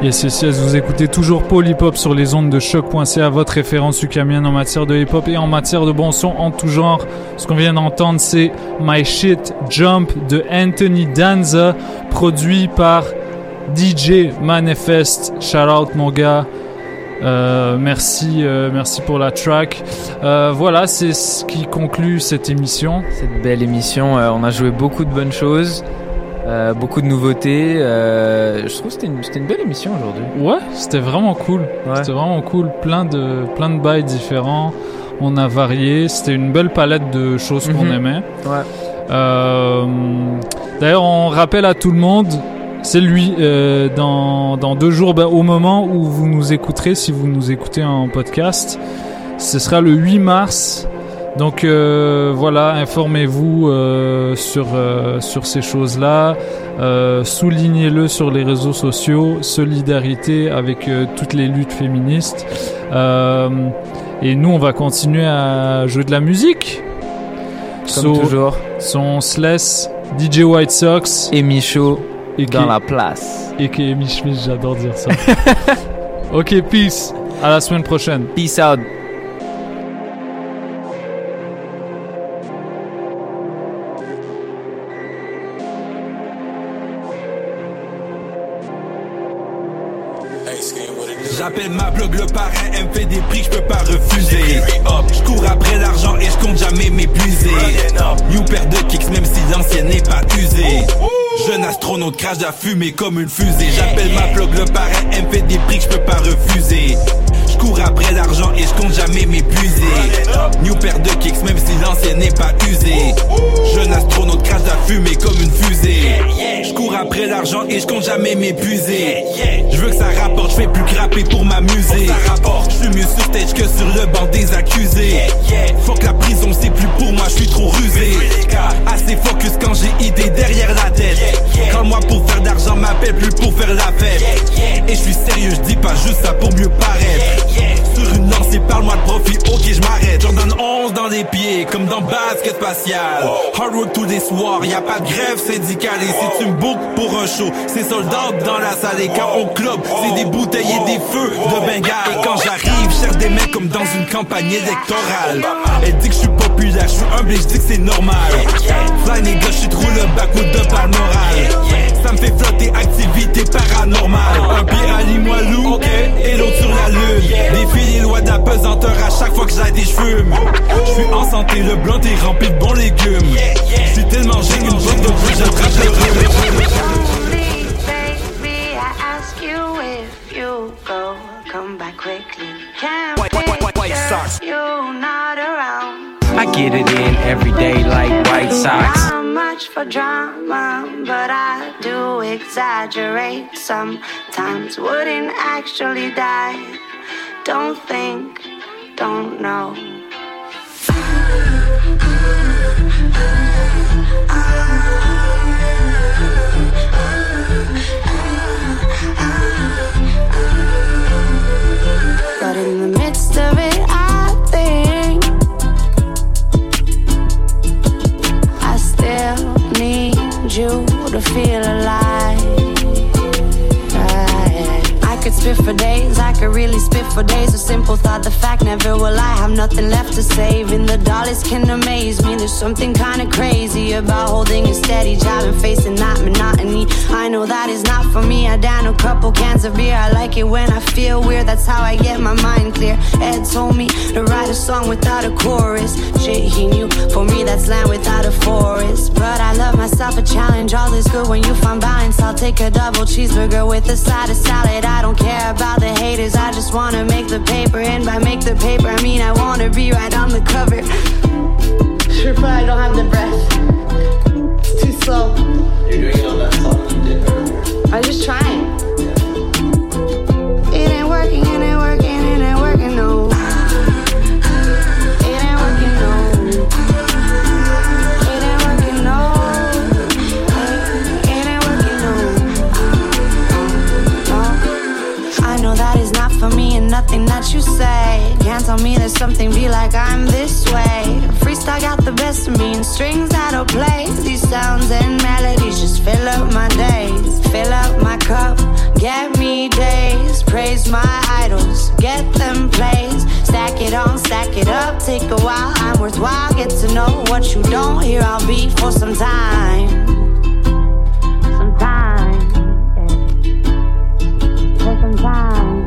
Speaker 10: Yes, yes, yes, vous écoutez toujours Hop sur les ondes de choc.ca, votre référence ukamienne en matière de hip hop et en matière de bon son en tout genre. Ce qu'on vient d'entendre, c'est My Shit Jump de Anthony Danza, produit par DJ Manifest. Shout out mon gars. Euh, merci, euh, merci pour la track. Euh, voilà, c'est ce qui conclut cette émission.
Speaker 11: Cette belle émission, on a joué beaucoup de bonnes choses. Euh, beaucoup de nouveautés. Euh, je trouve que c'était une, belle émission aujourd'hui.
Speaker 10: Ouais, c'était vraiment cool. C'était vraiment cool. Plein de, plein de bails différents. On a varié. C'était une belle palette de choses qu'on
Speaker 11: Mhm.
Speaker 10: aimait.
Speaker 11: Ouais.
Speaker 10: Euh, D'ailleurs, on rappelle à tout le monde, c'est lui, dans, dans deux jours, ben, au moment où vous nous écouterez, si vous nous écoutez en podcast, ce sera le 8 mars. Donc euh, voilà, informez-vous euh, sur, euh, sur ces choses-là, euh, soulignez-le sur les réseaux sociaux, solidarité avec euh, toutes les luttes féministes. Euh, et nous, on va continuer à jouer de la musique.
Speaker 11: Comme toujours.
Speaker 10: Son Sless, DJ White Sox.
Speaker 11: Et Michaud
Speaker 10: et
Speaker 11: dans la place.
Speaker 10: Et qui est Michmich, j'adore dire ça. ok, peace. À la semaine prochaine.
Speaker 11: Peace out.
Speaker 62: Astronaute crache à fumer comme une fusée. J'appelle ma blog le parrain, elle me fait des prix que je peux pas refuser. Je cours après l'argent et je compte jamais m'épuiser. New paire de kicks même si l'ancienne n'est pas usée. Jeune astronaute crache à fumer comme une fusée. Je cours après l'argent et je compte jamais m'épuiser. Je veux que ça rapporte, je fais plus grapper pour m'amuser. Je suis mieux sur stage que sur le banc des accusés. Faut que la prison c'est plus pour moi, je suis trop rusé. Plus pour faire la fête. Et je suis sérieux, je dis pas juste ça pour mieux paraître. Sur une lancée, parle-moi de profit, ok je m'arrête. J'en donne 11 dans les pieds, comme dans basket spatial. Hard work tous les soirs, y a pas de grève syndicale. Et si tu me bookes pour un show, c'est soldats dans la salle. Et quand on club, c'est des bouteilles et des feux de Bengale. Et quand j'arrive, cherche des mecs comme dans une campagne électorale. Elle dit que je suis populaire, je suis humble et je dis que c'est normal. Fly nigga, je suis trop le backwood de par moral. Ça me fait flotter, activité paranormale. Un pied à Limoilou, et l'autre sur la lune. Défie les lois de la pesanteur à chaque fois que j'aille des cheveux. Je suis en santé, le blanc est rempli de bons légumes. Je suis tellement j'ai une bonne de plus, j'attrape le rhume.
Speaker 63: Baby, I ask you if you go, come back quickly. Can't
Speaker 64: White- white- white- white socks.
Speaker 63: You not around.
Speaker 64: I get it in every day like White Sox.
Speaker 63: Much for drama, but I do exaggerate sometimes. Wouldn't actually die. Don't think, don't know. But in the midst of it, you to feel alive. Spit for days, I could really spit for days. A simple thought, the fact never will I have nothing left to save. And the dollars can amaze me. There's something kinda crazy about holding a steady job and facing that monotony. I know that is not for me. I down a couple cans of beer. I like it when I feel weird. That's how I get my mind clear. Ed told me to write a song without a chorus. Shit, he knew. For me, that's land without a forest. But I love myself a challenge. All is good when you find balance. I'll take a double cheeseburger with a side of salad. I don't care about the haters. I just wanna make the paper. And by make the paper, I mean I wanna be right on the cover. Sure, but I don't have the breath. It's too slow.
Speaker 65: You're doing it on that song you did earlier.
Speaker 63: I'm just trying. What you say. Can't tell me there's something be like I'm this way. Freestyle got the best of me and strings that'll play. These sounds and melodies just fill up my days. Fill up my cup, get me days. Praise my idols, get them plays. Stack it on, stack it up, take a while. I'm worthwhile, get to know what you don't hear. I'll be for some time. Some time, yeah. For some time.